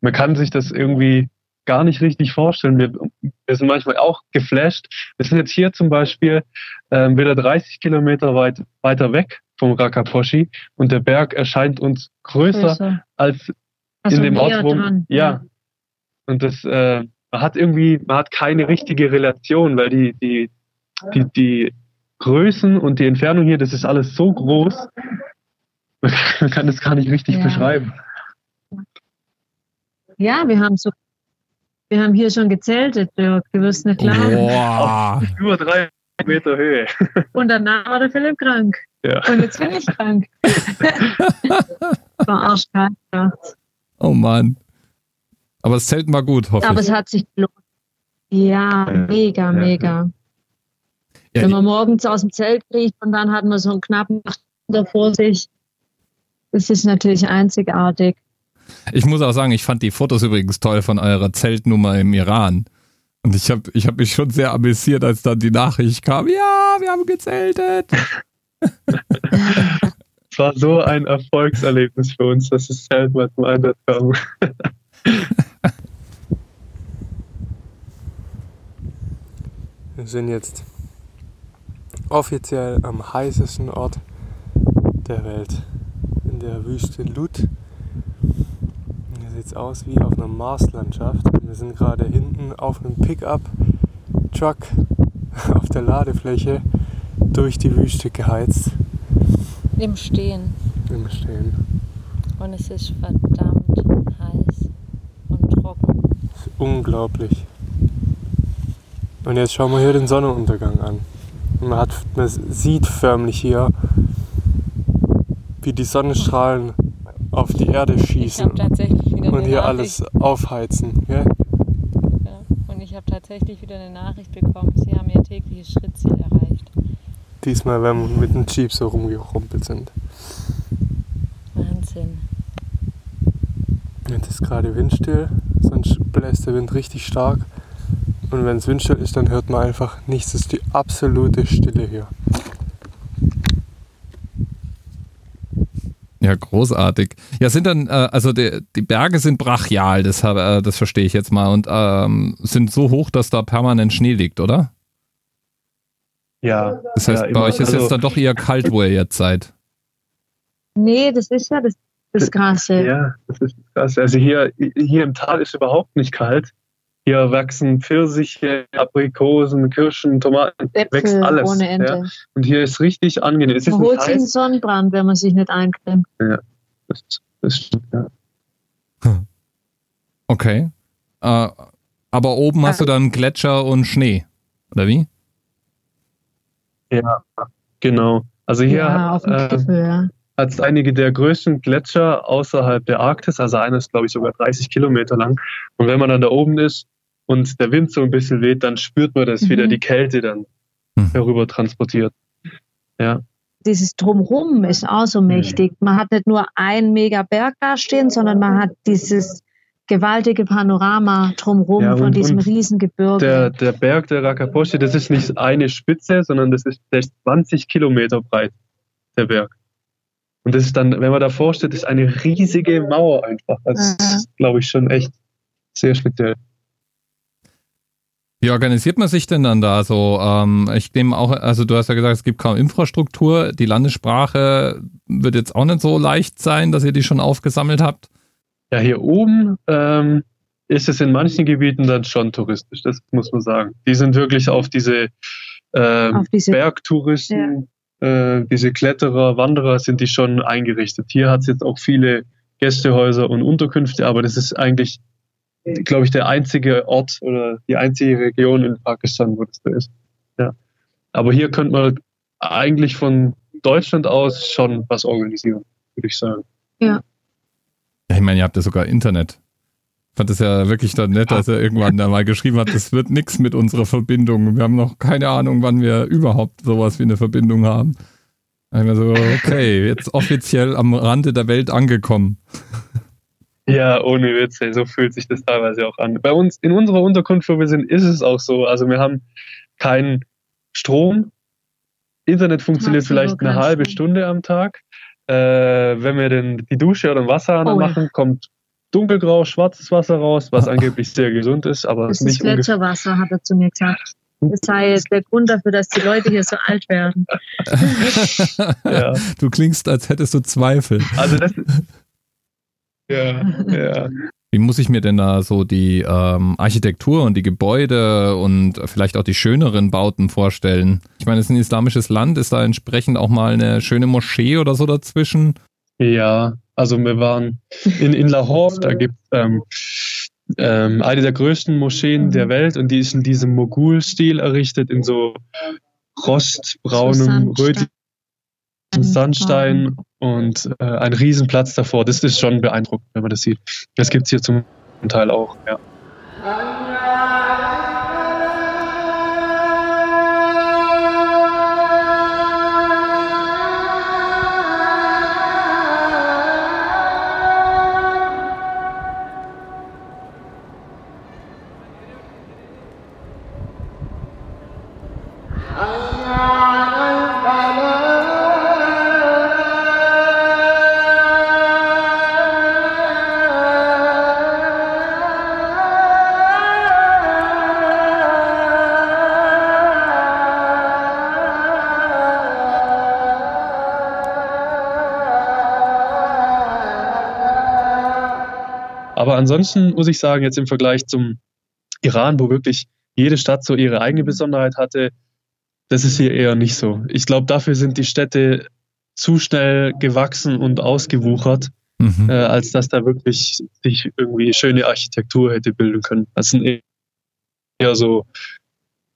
man kann sich das irgendwie gar nicht richtig vorstellen. Wir, wir sind manchmal auch geflasht. Wir sind jetzt hier zum Beispiel ähm, wieder 30 Kilometer weit weiter weg vom Rakaposhi und der Berg erscheint uns größer Größer. als Also in dem Ort, wo dran. ja. Und das äh, man hat irgendwie, man hat keine richtige Relation, weil die, die, die, die Größen und die Entfernung hier, das ist alles so groß, man kann das gar nicht richtig Ja. beschreiben. Ja, wir haben so, wir haben hier schon gezeltet, Dirk. Du wirst nicht glauben. Boah. Über drei Meter Höhe. Und danach war der Philipp krank. Ja. Und jetzt bin ich krank. War arschkrank. Ja. Oh Mann. Aber das Zelten war gut, hoffe Aber ich. es hat sich gelohnt. Ja, mega, mega. Ja, Wenn man morgens aus dem Zelt kriegt und dann hat man so einen knappen Achter vor sich. Das ist natürlich einzigartig. Ich muss auch sagen, ich fand die Fotos übrigens toll von eurer Zeltnummer im Iran. Und ich habe ich hab mich schon sehr amüsiert, als dann die Nachricht kam, ja, wir haben gezeltet. Es war so ein Erfolgserlebnis für uns, dass das Zelt mal zum Einsatz kam. Wir sind jetzt offiziell am heißesten Ort der Welt, in der Wüste Lut. Hier sieht es aus wie auf einer Marslandschaft. Wir sind gerade hinten auf einem Pickup-Truck auf der Ladefläche durch die Wüste geheizt. Im Stehen. Im Stehen. Und es ist verdammt heiß und trocken. Das ist unglaublich. Und jetzt schauen wir hier den Sonnenuntergang an. Und man, hat, man sieht förmlich hier, wie die Sonnenstrahlen auf die Erde schießen und hier Nachricht. alles aufheizen. Gell? Ja. Und ich habe tatsächlich wieder eine Nachricht bekommen, sie haben ihr tägliches Schrittziel erreicht. Diesmal, wenn wir mit dem Jeep so rumgerumpelt sind. Wahnsinn. Jetzt ist gerade windstill, sonst bläst der Wind richtig stark. Und wenn es windstill ist, dann hört man einfach nichts. Es ist die absolute Stille hier. Ja, großartig. Ja, sind dann, äh, also die, die Berge sind brachial, das, äh, das verstehe ich jetzt mal, und ähm, sind so hoch, dass da permanent Schnee liegt, oder? Ja. Das heißt, ja, bei euch ist Also, jetzt dann doch eher kalt, wo ihr jetzt seid. Nee, das ist ja das, das Krasse. Ja, das ist krass. Also hier, hier im Tal ist überhaupt nicht kalt. Hier wachsen Pfirsiche, Aprikosen, Kirschen, Tomaten, wächst Äpfel alles. ohne Ende. Ja. Und hier ist richtig angenehm. Es ist Man nicht holt sich einen. Sonnenbrand, wenn man sich nicht eincremt. Das, das stimmt, ja. Okay. Äh, aber oben hast du dann Gletscher und Schnee, oder wie? Ja, genau. Also hier ja, auf dem äh, ja. hat es einige der größten Gletscher außerhalb der Arktis. Also einer ist, glaube ich, sogar 30 Kilometer lang. Und wenn man dann da oben ist und der Wind so ein bisschen weht, dann spürt man, dass Mhm. wieder die Kälte dann Hm. herüber transportiert. Ja. Dieses Drumrum ist auch so mächtig. Man hat nicht nur einen mega Berg da stehen, sondern man hat dieses gewaltige Panorama drumrum Ja, von diesem Riesengebirge. Der, der Berg der Rakaposhi, das ist nicht eine Spitze, sondern das ist, der ist 20 Kilometer breit, der Berg. Und das ist dann, wenn man davor steht, ist eine riesige Mauer einfach. Das Ja. ist, glaube ich, schon echt sehr speziell. Wie organisiert man sich denn dann da so? Ähm, ich nehme auch, also du hast ja gesagt, es gibt kaum Infrastruktur. Die Landessprache wird jetzt auch nicht so leicht sein, dass ihr die schon aufgesammelt habt. Ja, hier oben ähm, ist es in manchen Gebieten dann schon touristisch, das muss man sagen. Die sind wirklich auf diese, ähm, auf diese Bergtouristen, äh, diese Kletterer, Wanderer sind die schon eingerichtet. Hier hat es jetzt auch viele Gästehäuser und Unterkünfte, aber das ist eigentlich, glaube ich, der einzige Ort oder die einzige Region in Pakistan, wo das so ist. Ja. Aber hier könnte man eigentlich von Deutschland aus schon was organisieren, würde ich sagen. Ja, ich meine, ihr habt ja sogar Internet. Ich fand es ja wirklich dann nett, als er irgendwann da mal geschrieben hat, das wird nichts mit unserer Verbindung. Wir haben noch keine Ahnung, wann wir überhaupt sowas wie eine Verbindung haben. Mir so, okay, jetzt offiziell am Rande der Welt angekommen. Ja, ohne Witze, so fühlt sich das teilweise auch an. Bei uns, in unserer Unterkunft, wo wir sind, ist es auch so. Also wir haben keinen Strom. Internet funktioniert vielleicht eine halbe. Stunde am Tag. Äh, wenn wir denn die Dusche oder den Wasserhahn Oh ja. machen, kommt dunkelgrau, schwarzes Wasser raus, was angeblich sehr gesund ist, aber das ist nicht ungefähr. Gletscherwasser, hat er zu mir gesagt. Das sei jetzt der Grund dafür, dass die Leute hier so alt werden. Ja. Du klingst, als hättest du Zweifel. Also das ist, ja, ja. Wie muss ich mir denn da so die ähm, Architektur und die Gebäude und vielleicht auch die schöneren Bauten vorstellen? Ich meine, es ist ein islamisches Land, ist da entsprechend auch mal eine schöne Moschee oder so dazwischen? Ja, also wir waren in, in Lahore, da gibt es ähm, ähm, eine der größten Moscheen der Welt und die ist in diesem Mogul-Stil errichtet, in so rostbraunem, rötlichem Sandstein und äh, ein Riesenplatz davor. Das ist schon beeindruckend, wenn man das sieht. Das gibt es hier zum Teil auch, ja. Ansonsten muss ich sagen, jetzt im Vergleich zum Iran, wo wirklich jede Stadt so ihre eigene Besonderheit hatte, das ist hier eher nicht so. Ich glaube, dafür sind die Städte zu schnell gewachsen und ausgewuchert, Mhm. äh, als dass da wirklich sich irgendwie schöne Architektur hätte bilden können. Das sind eher so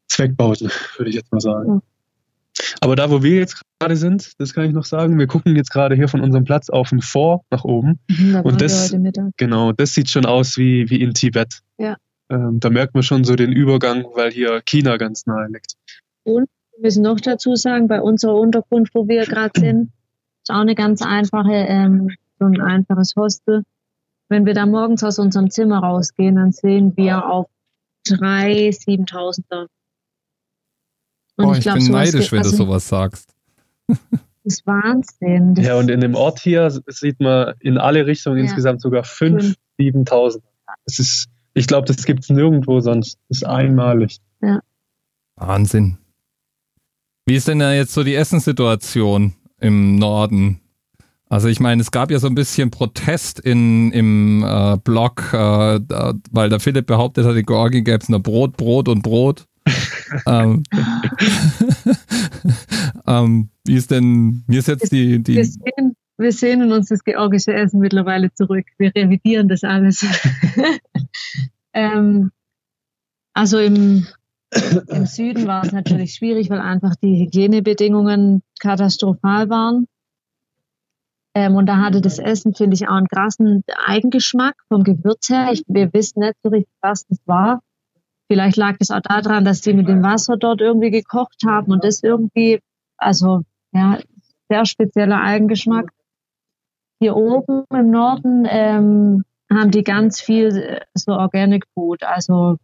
Zweckbauten, würde ich jetzt mal sagen. Aber da, wo wir jetzt gerade sind, das kann ich noch sagen, wir gucken jetzt gerade hier von unserem Platz auf den Fort nach oben. Mhm, da Und das-. Genau, das sieht schon aus wie, wie in Tibet. Ja. Ähm, da merkt man schon so den Übergang, weil hier China ganz nahe liegt. Wir müssen noch dazu sagen, bei unserer Unterkunft, wo wir gerade sind, ist auch eine ganz einfache, ähm, so ein einfaches Hostel. Wenn wir da morgens aus unserem Zimmer rausgehen, dann sehen wir auf drei 7000er. Und Boah, ich, glaub, bin neidisch, wenn du also, sowas sagst. Das ist Wahnsinn. Das Ja, und in dem Ort hier sieht man in alle Richtungen Ja. insgesamt sogar fünf, Fünf. 7000. Das ist, ich glaube, das gibt es nirgendwo sonst. Das ist einmalig. Wahnsinn. Wie ist denn da jetzt so die Essenssituation im Norden? Also ich meine, es gab ja so ein bisschen Protest in, im äh, Blog, äh, da, weil der Philipp behauptet hat, in Georgien gäbe es nur Brot, Brot und Brot. Ähm, ähm, wie ist denn, wie ist jetzt die, wir, die sehen, wir sehnen uns das georgische Essen mittlerweile zurück. Wir revidieren das alles. ähm, also im, im Süden war es natürlich schwierig, weil einfach die Hygienebedingungen katastrophal waren. Ähm, und da hatte das Essen, finde ich, auch einen krassen Eigengeschmack vom Gewürz her. Ich, wir wissen nicht so richtig, was das war. Vielleicht lag es auch daran, dass die mit dem Wasser dort irgendwie gekocht haben und das irgendwie, also ja, sehr spezieller Eigengeschmack. Hier oben im Norden ähm, haben die ganz viel äh, so Organic Food, also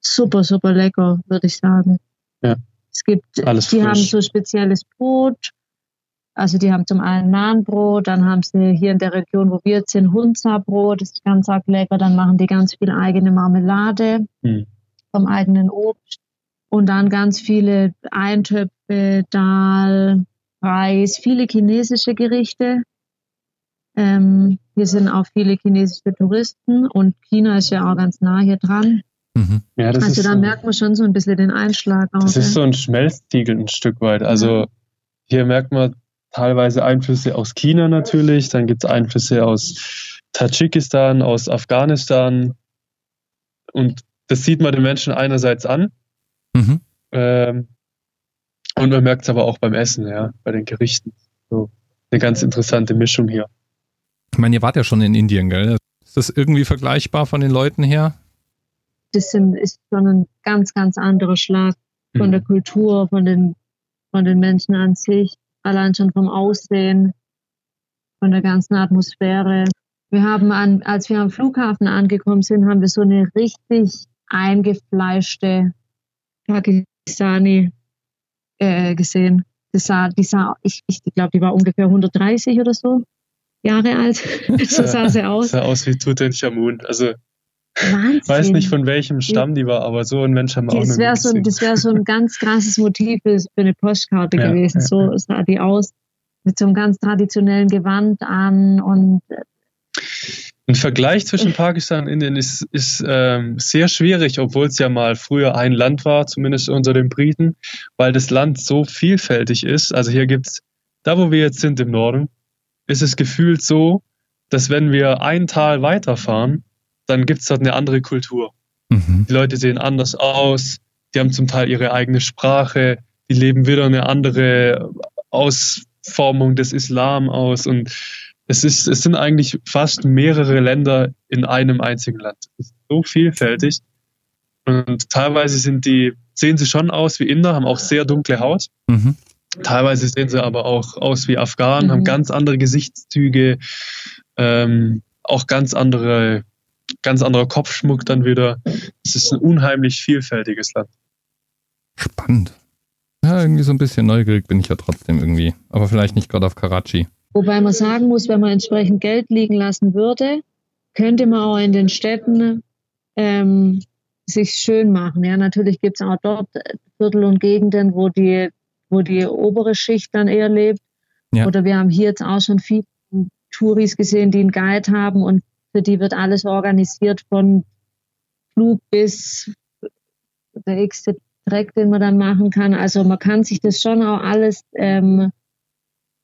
super, super lecker, würde ich sagen. Ja. Es gibt, Alles die frisch. haben so spezielles Brot. Also die haben zum einen Nahenbrot, dann haben sie hier in der Region, wo wir jetzt sind, Hunza-Brot, das ist ganz arg lecker. Dann machen die ganz viel eigene Marmelade Hm. vom eigenen Obst und dann ganz viele Eintöpfe, Dahl, Reis, viele chinesische Gerichte. Ähm, hier sind auch viele chinesische Touristen und China ist ja auch ganz nah hier dran. mhm. Ja, das also ist da so, merkt man schon so ein bisschen den Einschlag. Auch, das ist ja. so ein Schmelztiegel ein Stück weit. Also hier merkt man teilweise Einflüsse aus China natürlich, dann gibt es Einflüsse aus Tadschikistan, aus Afghanistan. Und das sieht man den Menschen einerseits an, Mhm. Ähm, und man merkt es aber auch beim Essen, ja, bei den Gerichten. So eine ganz interessante Mischung hier. Ich meine, ihr wart ja schon in Indien, gell? Ist das irgendwie vergleichbar von den Leuten her? das sind, ist schon ein ganz, ganz anderer Schlag von Mhm. der Kultur, von den, von den Menschen an sich, allein schon vom Aussehen, von der ganzen Atmosphäre. Wir haben an, als wir am Flughafen angekommen sind, haben wir so eine richtig eingefleischte Pakistani äh, gesehen. Das sah, die sah, ich, ich glaube, die war ungefähr 130 oder so Jahre alt. so sah sie aus. Sah aus wie Tutanchamun. Also Wahnsinn. ich weiß nicht von welchem Stamm die war, aber so ein Mensch haben wir auch Das nie wäre so, gesehen. das wär so ein ganz krasses Motiv für für eine Postkarte Ja, gewesen. ja, so sah die aus. Mit so einem ganz traditionellen Gewand an und Ein Vergleich zwischen Pakistan und Indien ist, ist ähm, sehr schwierig, obwohl es ja mal früher ein Land war, zumindest unter den Briten, weil das Land so vielfältig ist. Also hier gibt es, da wo wir jetzt sind im Norden, ist es gefühlt so, dass wenn wir ein Tal weiterfahren, dann gibt es dort eine andere Kultur. Mhm. Die Leute sehen anders aus, die haben zum Teil ihre eigene Sprache, die leben wieder eine andere aus Formung des Islam aus und es ist, es sind eigentlich fast mehrere Länder in einem einzigen Land. Es ist so vielfältig. Und teilweise sind die, sehen sie schon aus wie Inder, haben auch sehr dunkle Haut. Mhm. Teilweise sehen sie aber auch aus wie Afghanen, Mhm. haben ganz andere Gesichtszüge, ähm, auch ganz andere, ganz anderer Kopfschmuck dann wieder. Es ist ein unheimlich vielfältiges Land. Spannend. Ja, irgendwie so ein bisschen neugierig bin ich ja trotzdem irgendwie. Aber vielleicht nicht gerade auf Karachi. Wobei man sagen muss, wenn man entsprechend Geld liegen lassen würde, könnte man auch in den Städten ähm, sich schön machen. Ja, natürlich gibt es auch dort Viertel und Gegenden, wo die, wo die obere Schicht dann eher lebt. Ja. Oder wir haben hier jetzt auch schon viele Touris gesehen, die einen Guide haben und für die wird alles organisiert von Flug bis der nächste Track, den man dann machen kann. Also man kann sich das schon auch alles ähm,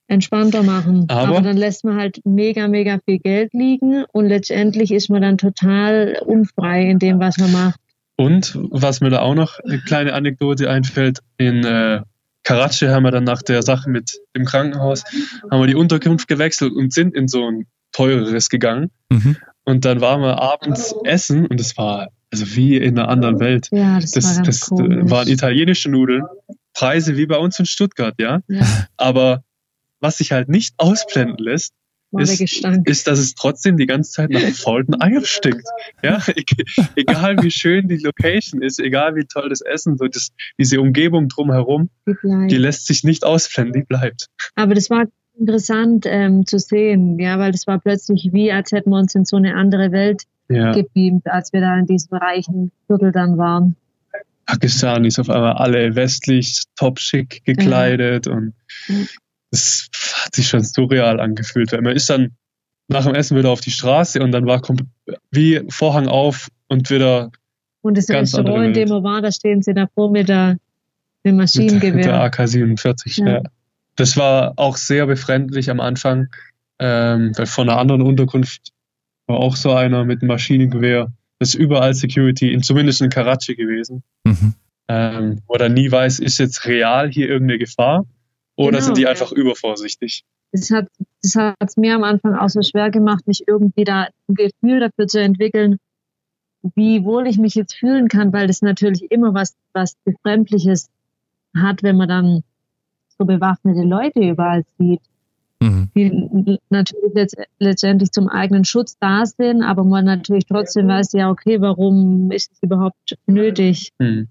entspannter machen. Aber- Aber, dann lässt man halt mega, mega viel Geld liegen und letztendlich ist man dann total unfrei in dem, was man macht. Und was mir da auch noch eine kleine Anekdote einfällt, in äh, Karachi haben wir dann nach der Sache mit dem Krankenhaus, haben wir die Unterkunft gewechselt und sind in so ein teureres gegangen. Mhm. Und dann waren wir abends essen und es war also wie in einer anderen Welt. Ja, das, war Das, ganz das äh, waren italienische Nudeln, Preise wie bei uns in Stuttgart, ja. ja, Aber was sich halt nicht ausblenden lässt, war ist- ist, dass es trotzdem die ganze Zeit nach faulten Eiern stinkt. Ja, egal wie schön die Location ist, egal wie toll das Essen, so das, diese Umgebung drumherum, Die die lässt sich nicht ausblenden, die bleibt. Aber das war interessant ähm, zu sehen, ja, weil das war plötzlich wie, als hätten wir uns in so eine andere Welt Ja. gebeamt, als wir da in diesem reichen Viertel dann waren. Pakistanis auf einmal alle westlich, top schick gekleidet und Mhm. es hat sich schon surreal angefühlt, weil man ist dann nach dem Essen wieder auf die Straße und dann war wie Vorhang auf und wieder Und das Ganz Restaurant, in dem wir waren, da stehen sie davor mit der, mit dem mit, mit der Maschinengewehr. AK-47. Ja. Ja. Das war auch sehr befremdlich am Anfang, ähm, weil von einer anderen Unterkunft war auch so einer mit einem Maschinengewehr. Das ist überall Security, in, zumindest in Karachi gewesen, Mhm. ähm, wo er nie weiß, ist jetzt real hier irgendeine Gefahr oder Genau, sind die ja. einfach übervorsichtig. Das hat das hat's mir am Anfang auch so schwer gemacht, mich irgendwie da ein Gefühl dafür zu entwickeln, wie wohl ich mich jetzt fühlen kann, weil das natürlich immer was, was Befremdliches hat, wenn man dann so bewaffnete Leute überall sieht. Mhm. die natürlich letzt, letztendlich zum eigenen Schutz da sind, aber man natürlich trotzdem weiß, ja, okay, warum ist es überhaupt nötig? Hm.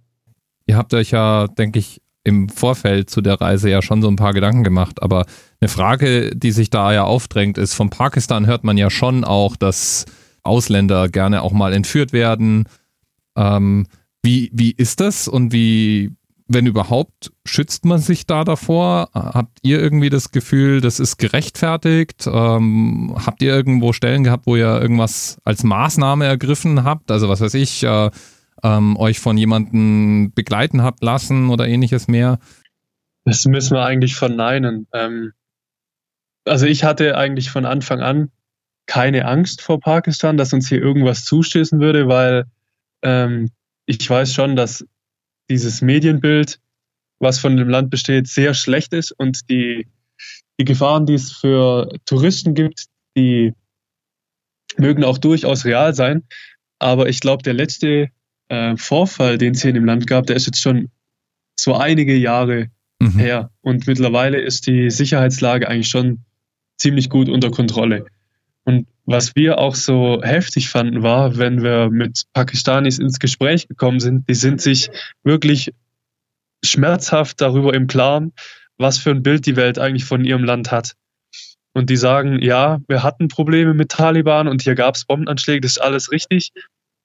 Ihr habt euch ja, denke ich, im Vorfeld zu der Reise ja schon so ein paar Gedanken gemacht, aber eine Frage, die sich da ja aufdrängt, ist, von Pakistan hört man ja schon auch, dass Ausländer gerne auch mal entführt werden. Ähm, wie, wie ist das und wie, wenn überhaupt, schützt man sich da davor? Habt ihr irgendwie das Gefühl, das ist gerechtfertigt? Ähm, habt ihr irgendwo Stellen gehabt, wo ihr irgendwas als Maßnahme ergriffen habt? Also was weiß ich, äh, ähm, euch von jemandem begleiten habt lassen oder ähnliches mehr? Das müssen wir eigentlich verneinen. Ähm, also ich hatte eigentlich von Anfang an keine Angst vor Pakistan, dass uns hier irgendwas zustößen würde, weil ähm, ich weiß schon, dass dieses Medienbild, was von dem Land besteht, sehr schlecht ist und die, die Gefahren, die es für Touristen gibt, die mögen auch durchaus real sein. Aber ich glaube, der letzte äh, Vorfall, den es hier in dem Land gab, der ist jetzt schon so einige Jahre Mhm. her. Und mittlerweile ist die Sicherheitslage eigentlich schon ziemlich gut unter Kontrolle. Und was wir auch so heftig fanden, war, wenn wir mit Pakistanis ins Gespräch gekommen sind, die sind sich wirklich schmerzhaft darüber im Klaren, was für ein Bild die Welt eigentlich von ihrem Land hat. Und die sagen, ja, wir hatten Probleme mit Taliban und hier gab es Bombenanschläge, das ist alles richtig.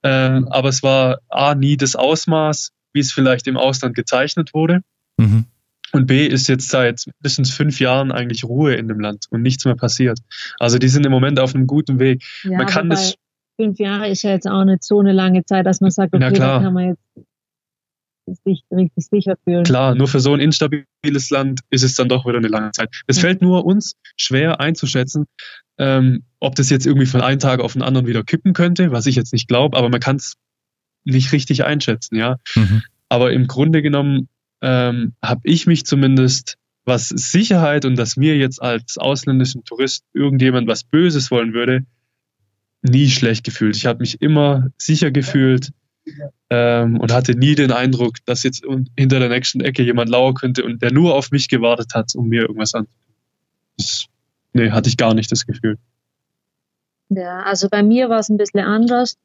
Ähm, aber es war A, nie das Ausmaß, wie es vielleicht im Ausland gezeichnet wurde. Mhm. Und B ist jetzt seit mindestens fünf Jahren eigentlich Ruhe in dem Land und nichts mehr passiert. Also die sind im Moment auf einem guten Weg. Ja, Man kann das- fünf Jahre ist ja jetzt auch nicht so eine lange Zeit, dass man sagt, okay, klar. da kann man jetzt sich richtig sicher fühlen. Klar, nur für so ein instabiles Land ist es dann doch wieder eine lange Zeit. Es Ja. fällt nur uns schwer einzuschätzen, ähm, ob das jetzt irgendwie von einem Tag auf den anderen wieder kippen könnte, was ich jetzt nicht glaube, aber man kann es nicht richtig einschätzen, ja. Mhm. Aber im Grunde genommen ähm, habe ich mich zumindest was Sicherheit und dass mir jetzt als ausländischen Tourist irgendjemand was Böses wollen würde, nie schlecht gefühlt. Ich habe mich immer sicher gefühlt ähm, und hatte nie den Eindruck, dass jetzt hinter der nächsten Ecke jemand lauern könnte und der nur auf mich gewartet hat, um mir irgendwas anzutun. Das, nee, hatte ich gar nicht das Gefühl. Ja, also bei mir war es ein bisschen anders.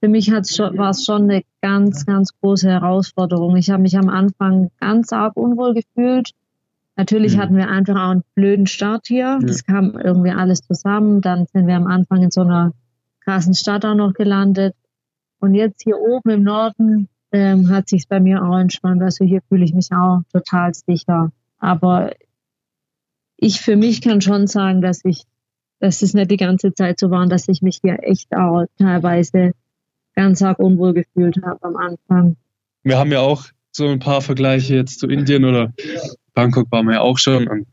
Für mich schon, war es schon eine ganz, ganz große Herausforderung. Ich habe mich am Anfang ganz arg unwohl gefühlt. Natürlich Mhm. hatten wir einfach auch einen blöden Start hier. Das kam irgendwie alles zusammen. Dann sind wir am Anfang in so einer krassen Stadt auch noch gelandet. Und jetzt hier oben im Norden ähm, hat sich bei mir auch entspannt. Also hier fühle ich mich auch total sicher. Aber ich für mich kann schon sagen, dass ich dass es nicht die ganze Zeit so war dass ich mich hier echt auch teilweise ganz arg unwohl gefühlt habe am Anfang. Wir haben ja auch so ein paar Vergleiche jetzt zu Indien oder Bangkok waren wir ja auch schon. Und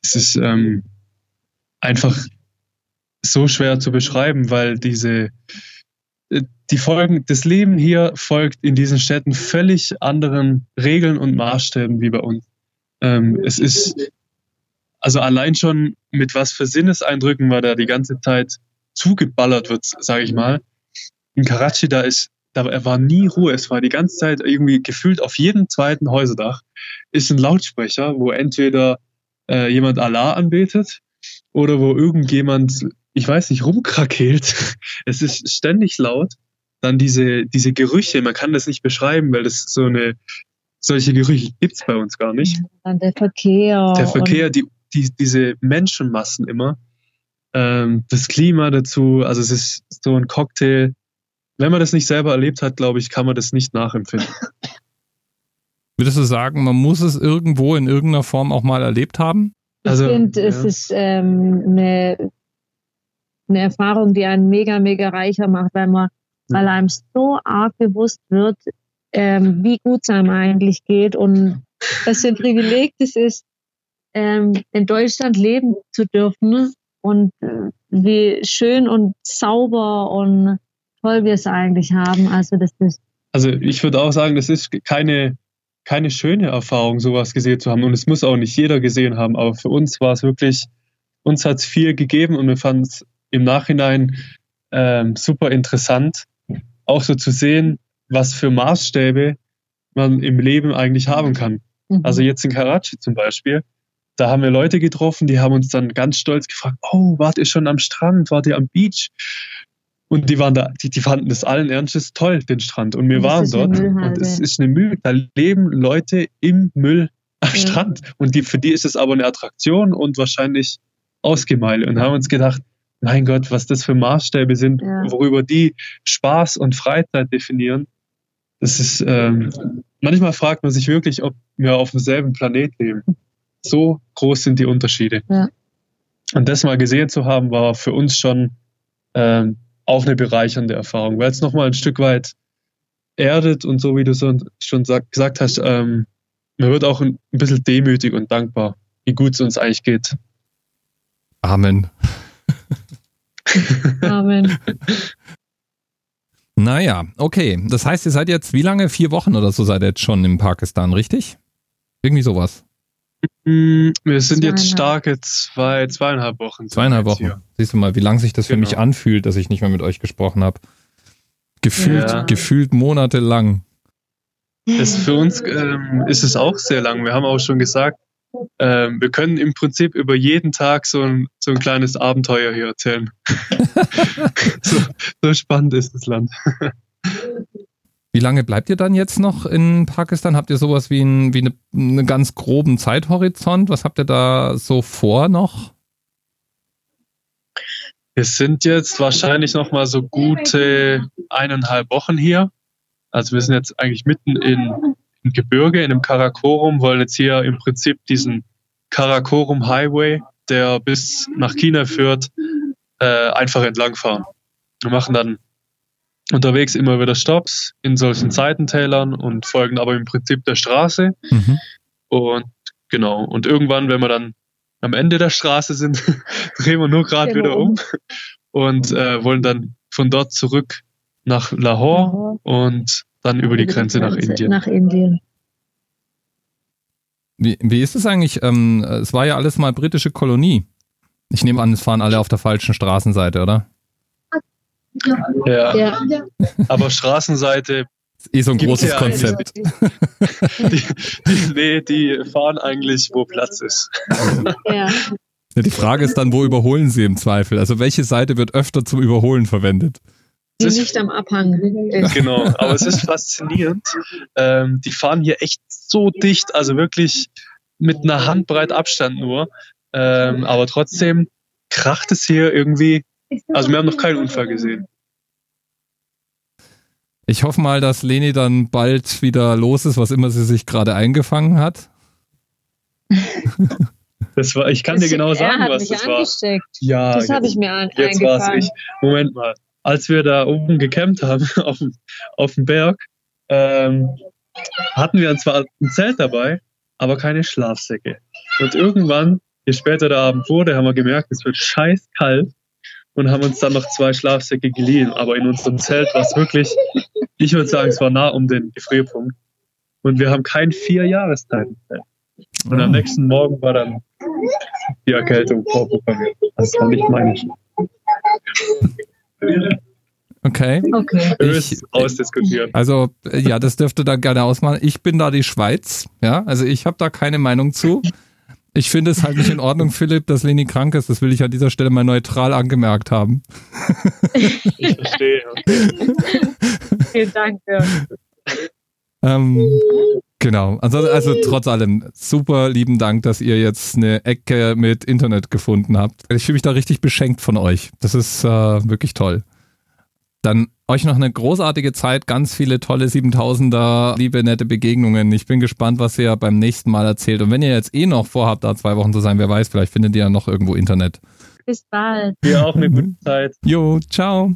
es ist ähm, einfach so schwer zu beschreiben, weil diese äh, die Folgen, das Leben hier folgt in diesen Städten völlig anderen Regeln und Maßstäben wie bei uns. Ähm, es ist also allein schon mit was für Sinneseindrücken man da die ganze Zeit zugeballert wird, sage ich mal. In Karachi, da ist, da war nie Ruhe. Es war die ganze Zeit irgendwie gefühlt auf jedem zweiten Häuserdach ist ein Lautsprecher, wo entweder äh, jemand Allah anbetet oder wo irgendjemand, ich weiß nicht, rumkrakeelt. Es ist ständig laut. Dann diese, diese Gerüche, man kann das nicht beschreiben, weil das so eine, solche Gerüche gibt's bei uns gar nicht. Dann der Verkehr. Der Verkehr, die, die, diese Menschenmassen immer, ähm, das Klima dazu, also es ist so ein Cocktail. Wenn man das nicht selber erlebt hat, glaube ich, kann man das nicht nachempfinden. Würdest du sagen, man muss es irgendwo in irgendeiner Form auch mal erlebt haben? Also, ich finde, es ja. ist ähm, eine, eine Erfahrung, die einen mega, mega reicher macht, weil man, weil einem so arg bewusst wird, ähm, wie gut es einem eigentlich geht und was für ein Privileg das ist, ähm, in Deutschland leben zu dürfen und äh, wie schön und sauber und toll wir es eigentlich haben. Also das ist Also ich würde auch sagen, das ist keine, keine schöne Erfahrung, sowas gesehen zu haben. Und es muss auch nicht jeder gesehen haben. Aber für uns war es wirklich, uns hat es viel gegeben und wir fanden es im Nachhinein ähm, super interessant, auch so zu sehen, was für Maßstäbe man im Leben eigentlich haben kann. mhm. Also jetzt in Karachi zum Beispiel, da haben wir Leute getroffen, die haben uns dann ganz stolz gefragt, oh, wart ihr schon am Strand, wart ihr am Beach? Und die waren da, die, die fanden das allen Ernstes toll, den Strand. Und wir es waren dort und es ist eine Müll, da leben Leute im Müll am Ja. Strand. Und die, für die ist es aber eine Attraktion und wahrscheinlich ausgemeilt. Und haben uns gedacht, mein Gott, was das für Maßstäbe sind, Ja. worüber die Spaß und Freizeit definieren. Das ist, ähm, manchmal fragt man sich wirklich, ob wir auf demselben Planet leben. So groß sind die Unterschiede. Ja. Und das mal gesehen zu haben, war für uns schon ähm, auch eine bereichernde Erfahrung, weil es nochmal ein Stück weit erdet und so wie du so schon sag, gesagt hast, ähm, man wird auch ein, ein bisschen demütig und dankbar, wie gut es uns eigentlich geht. Amen. Amen. Naja, okay. Das heißt, ihr seid jetzt wie lange? Vier Wochen oder so seid ihr jetzt schon in Pakistan, richtig? Irgendwie sowas. Mm, Wir sind jetzt starke zwei, zweieinhalb Wochen. Zweieinhalb Wochen. hier. Siehst du mal, wie lang sich das für Genau. mich anfühlt, dass ich nicht mehr mit euch gesprochen habe. Gefühlt, Ja. gefühlt monatelang. Das für uns ähm, ist es auch sehr lang. Wir haben auch schon gesagt, ähm, wir können im Prinzip über jeden Tag so ein, so ein kleines Abenteuer hier erzählen. so, so spannend ist das Land. Wie lange bleibt ihr dann jetzt noch in Pakistan? Habt ihr sowas wie, ein, wie eine, einen ganz groben Zeithorizont? Was habt ihr da so vor noch? Wir sind jetzt wahrscheinlich noch mal so gute eineinhalb Wochen hier. Also wir sind jetzt eigentlich mitten in, im Gebirge, in dem Karakorum, wollen jetzt hier im Prinzip diesen Karakorum Highway, der bis nach China führt, äh, einfach entlangfahren. Wir machen dann unterwegs immer wieder Stops in solchen Seitentälern und folgen aber im Prinzip der Straße. Mhm. Und genau, und irgendwann, wenn wir dann am Ende der Straße sind, drehen wir nur gerade wir wieder um und äh, wollen dann von dort zurück nach Lahore und dann über die Grenze nach Indien. Nach Indien. Wie, wie ist es eigentlich? Ähm, es war ja alles mal britische Kolonie. Ich nehme an, es fahren alle auf der falschen Straßenseite, oder? Ja. Ja. Aber Straßenseite, Ist eh so ein großes ja Konzept. die, die, nee, die fahren eigentlich, wo Platz ist. Ja. Ja, die Frage ist dann, wo überholen sie im Zweifel? Also welche Seite wird öfter zum Überholen verwendet? Die ist- nicht am Abhang ist. Genau, aber es ist faszinierend. Ähm, die fahren hier echt so dicht, also wirklich mit einer Handbreit Abstand nur. Ähm, aber trotzdem kracht es hier irgendwie. Also wir haben noch keinen Unfall gesehen. Ich hoffe mal, dass Leni dann bald wieder los ist, was immer sie sich gerade eingefangen hat. Das war, ich kann dir genau sagen, hat was das war. angesteckt. Ja, Das habe jetzt, ich mir ein, jetzt war es eingefangen. ich. Moment mal. Als wir da oben gecampt haben, auf, dem- auf dem Berg, ähm, hatten wir zwar ein Zelt dabei, aber keine Schlafsäcke. Und irgendwann, je später der Abend wurde, haben wir gemerkt, es wird scheiß kalt und haben uns dann noch zwei Schlafsäcke geliehen. Aber in unserem Zelt war es wirklich, ich würde sagen, es war nah um den Gefrierpunkt. Und wir haben kein vier Jahreszeiten-Zelt. Und am nächsten Morgen war dann die Erkältung vorprogrammiert. Das kann nicht meine. Okay. Okay. Ich- ausdiskutieren. Also, äh, ja, das dürfte dann gerne ausmachen. Ich bin da die Schweiz, ja. Also ich habe da keine Meinung zu. Ich finde es halt nicht in Ordnung, Philipp, dass Leni krank ist. Das will ich an dieser Stelle mal neutral angemerkt haben. Ich verstehe. Vielen Dank. Ähm, genau. Also, also trotz allem, super lieben Dank, dass ihr jetzt eine Ecke mit Internet gefunden habt. Ich fühle mich da richtig beschenkt von euch. Das ist äh, wirklich toll. Dann euch noch eine großartige Zeit, ganz viele tolle 7000er, liebe, nette Begegnungen. Ich bin gespannt, was ihr beim nächsten Mal erzählt. Und wenn ihr jetzt eh noch vorhabt, da zwei Wochen zu sein, wer weiß, vielleicht findet ihr ja noch irgendwo Internet. Bis bald. Dir auch eine gute Zeit. Jo, ciao.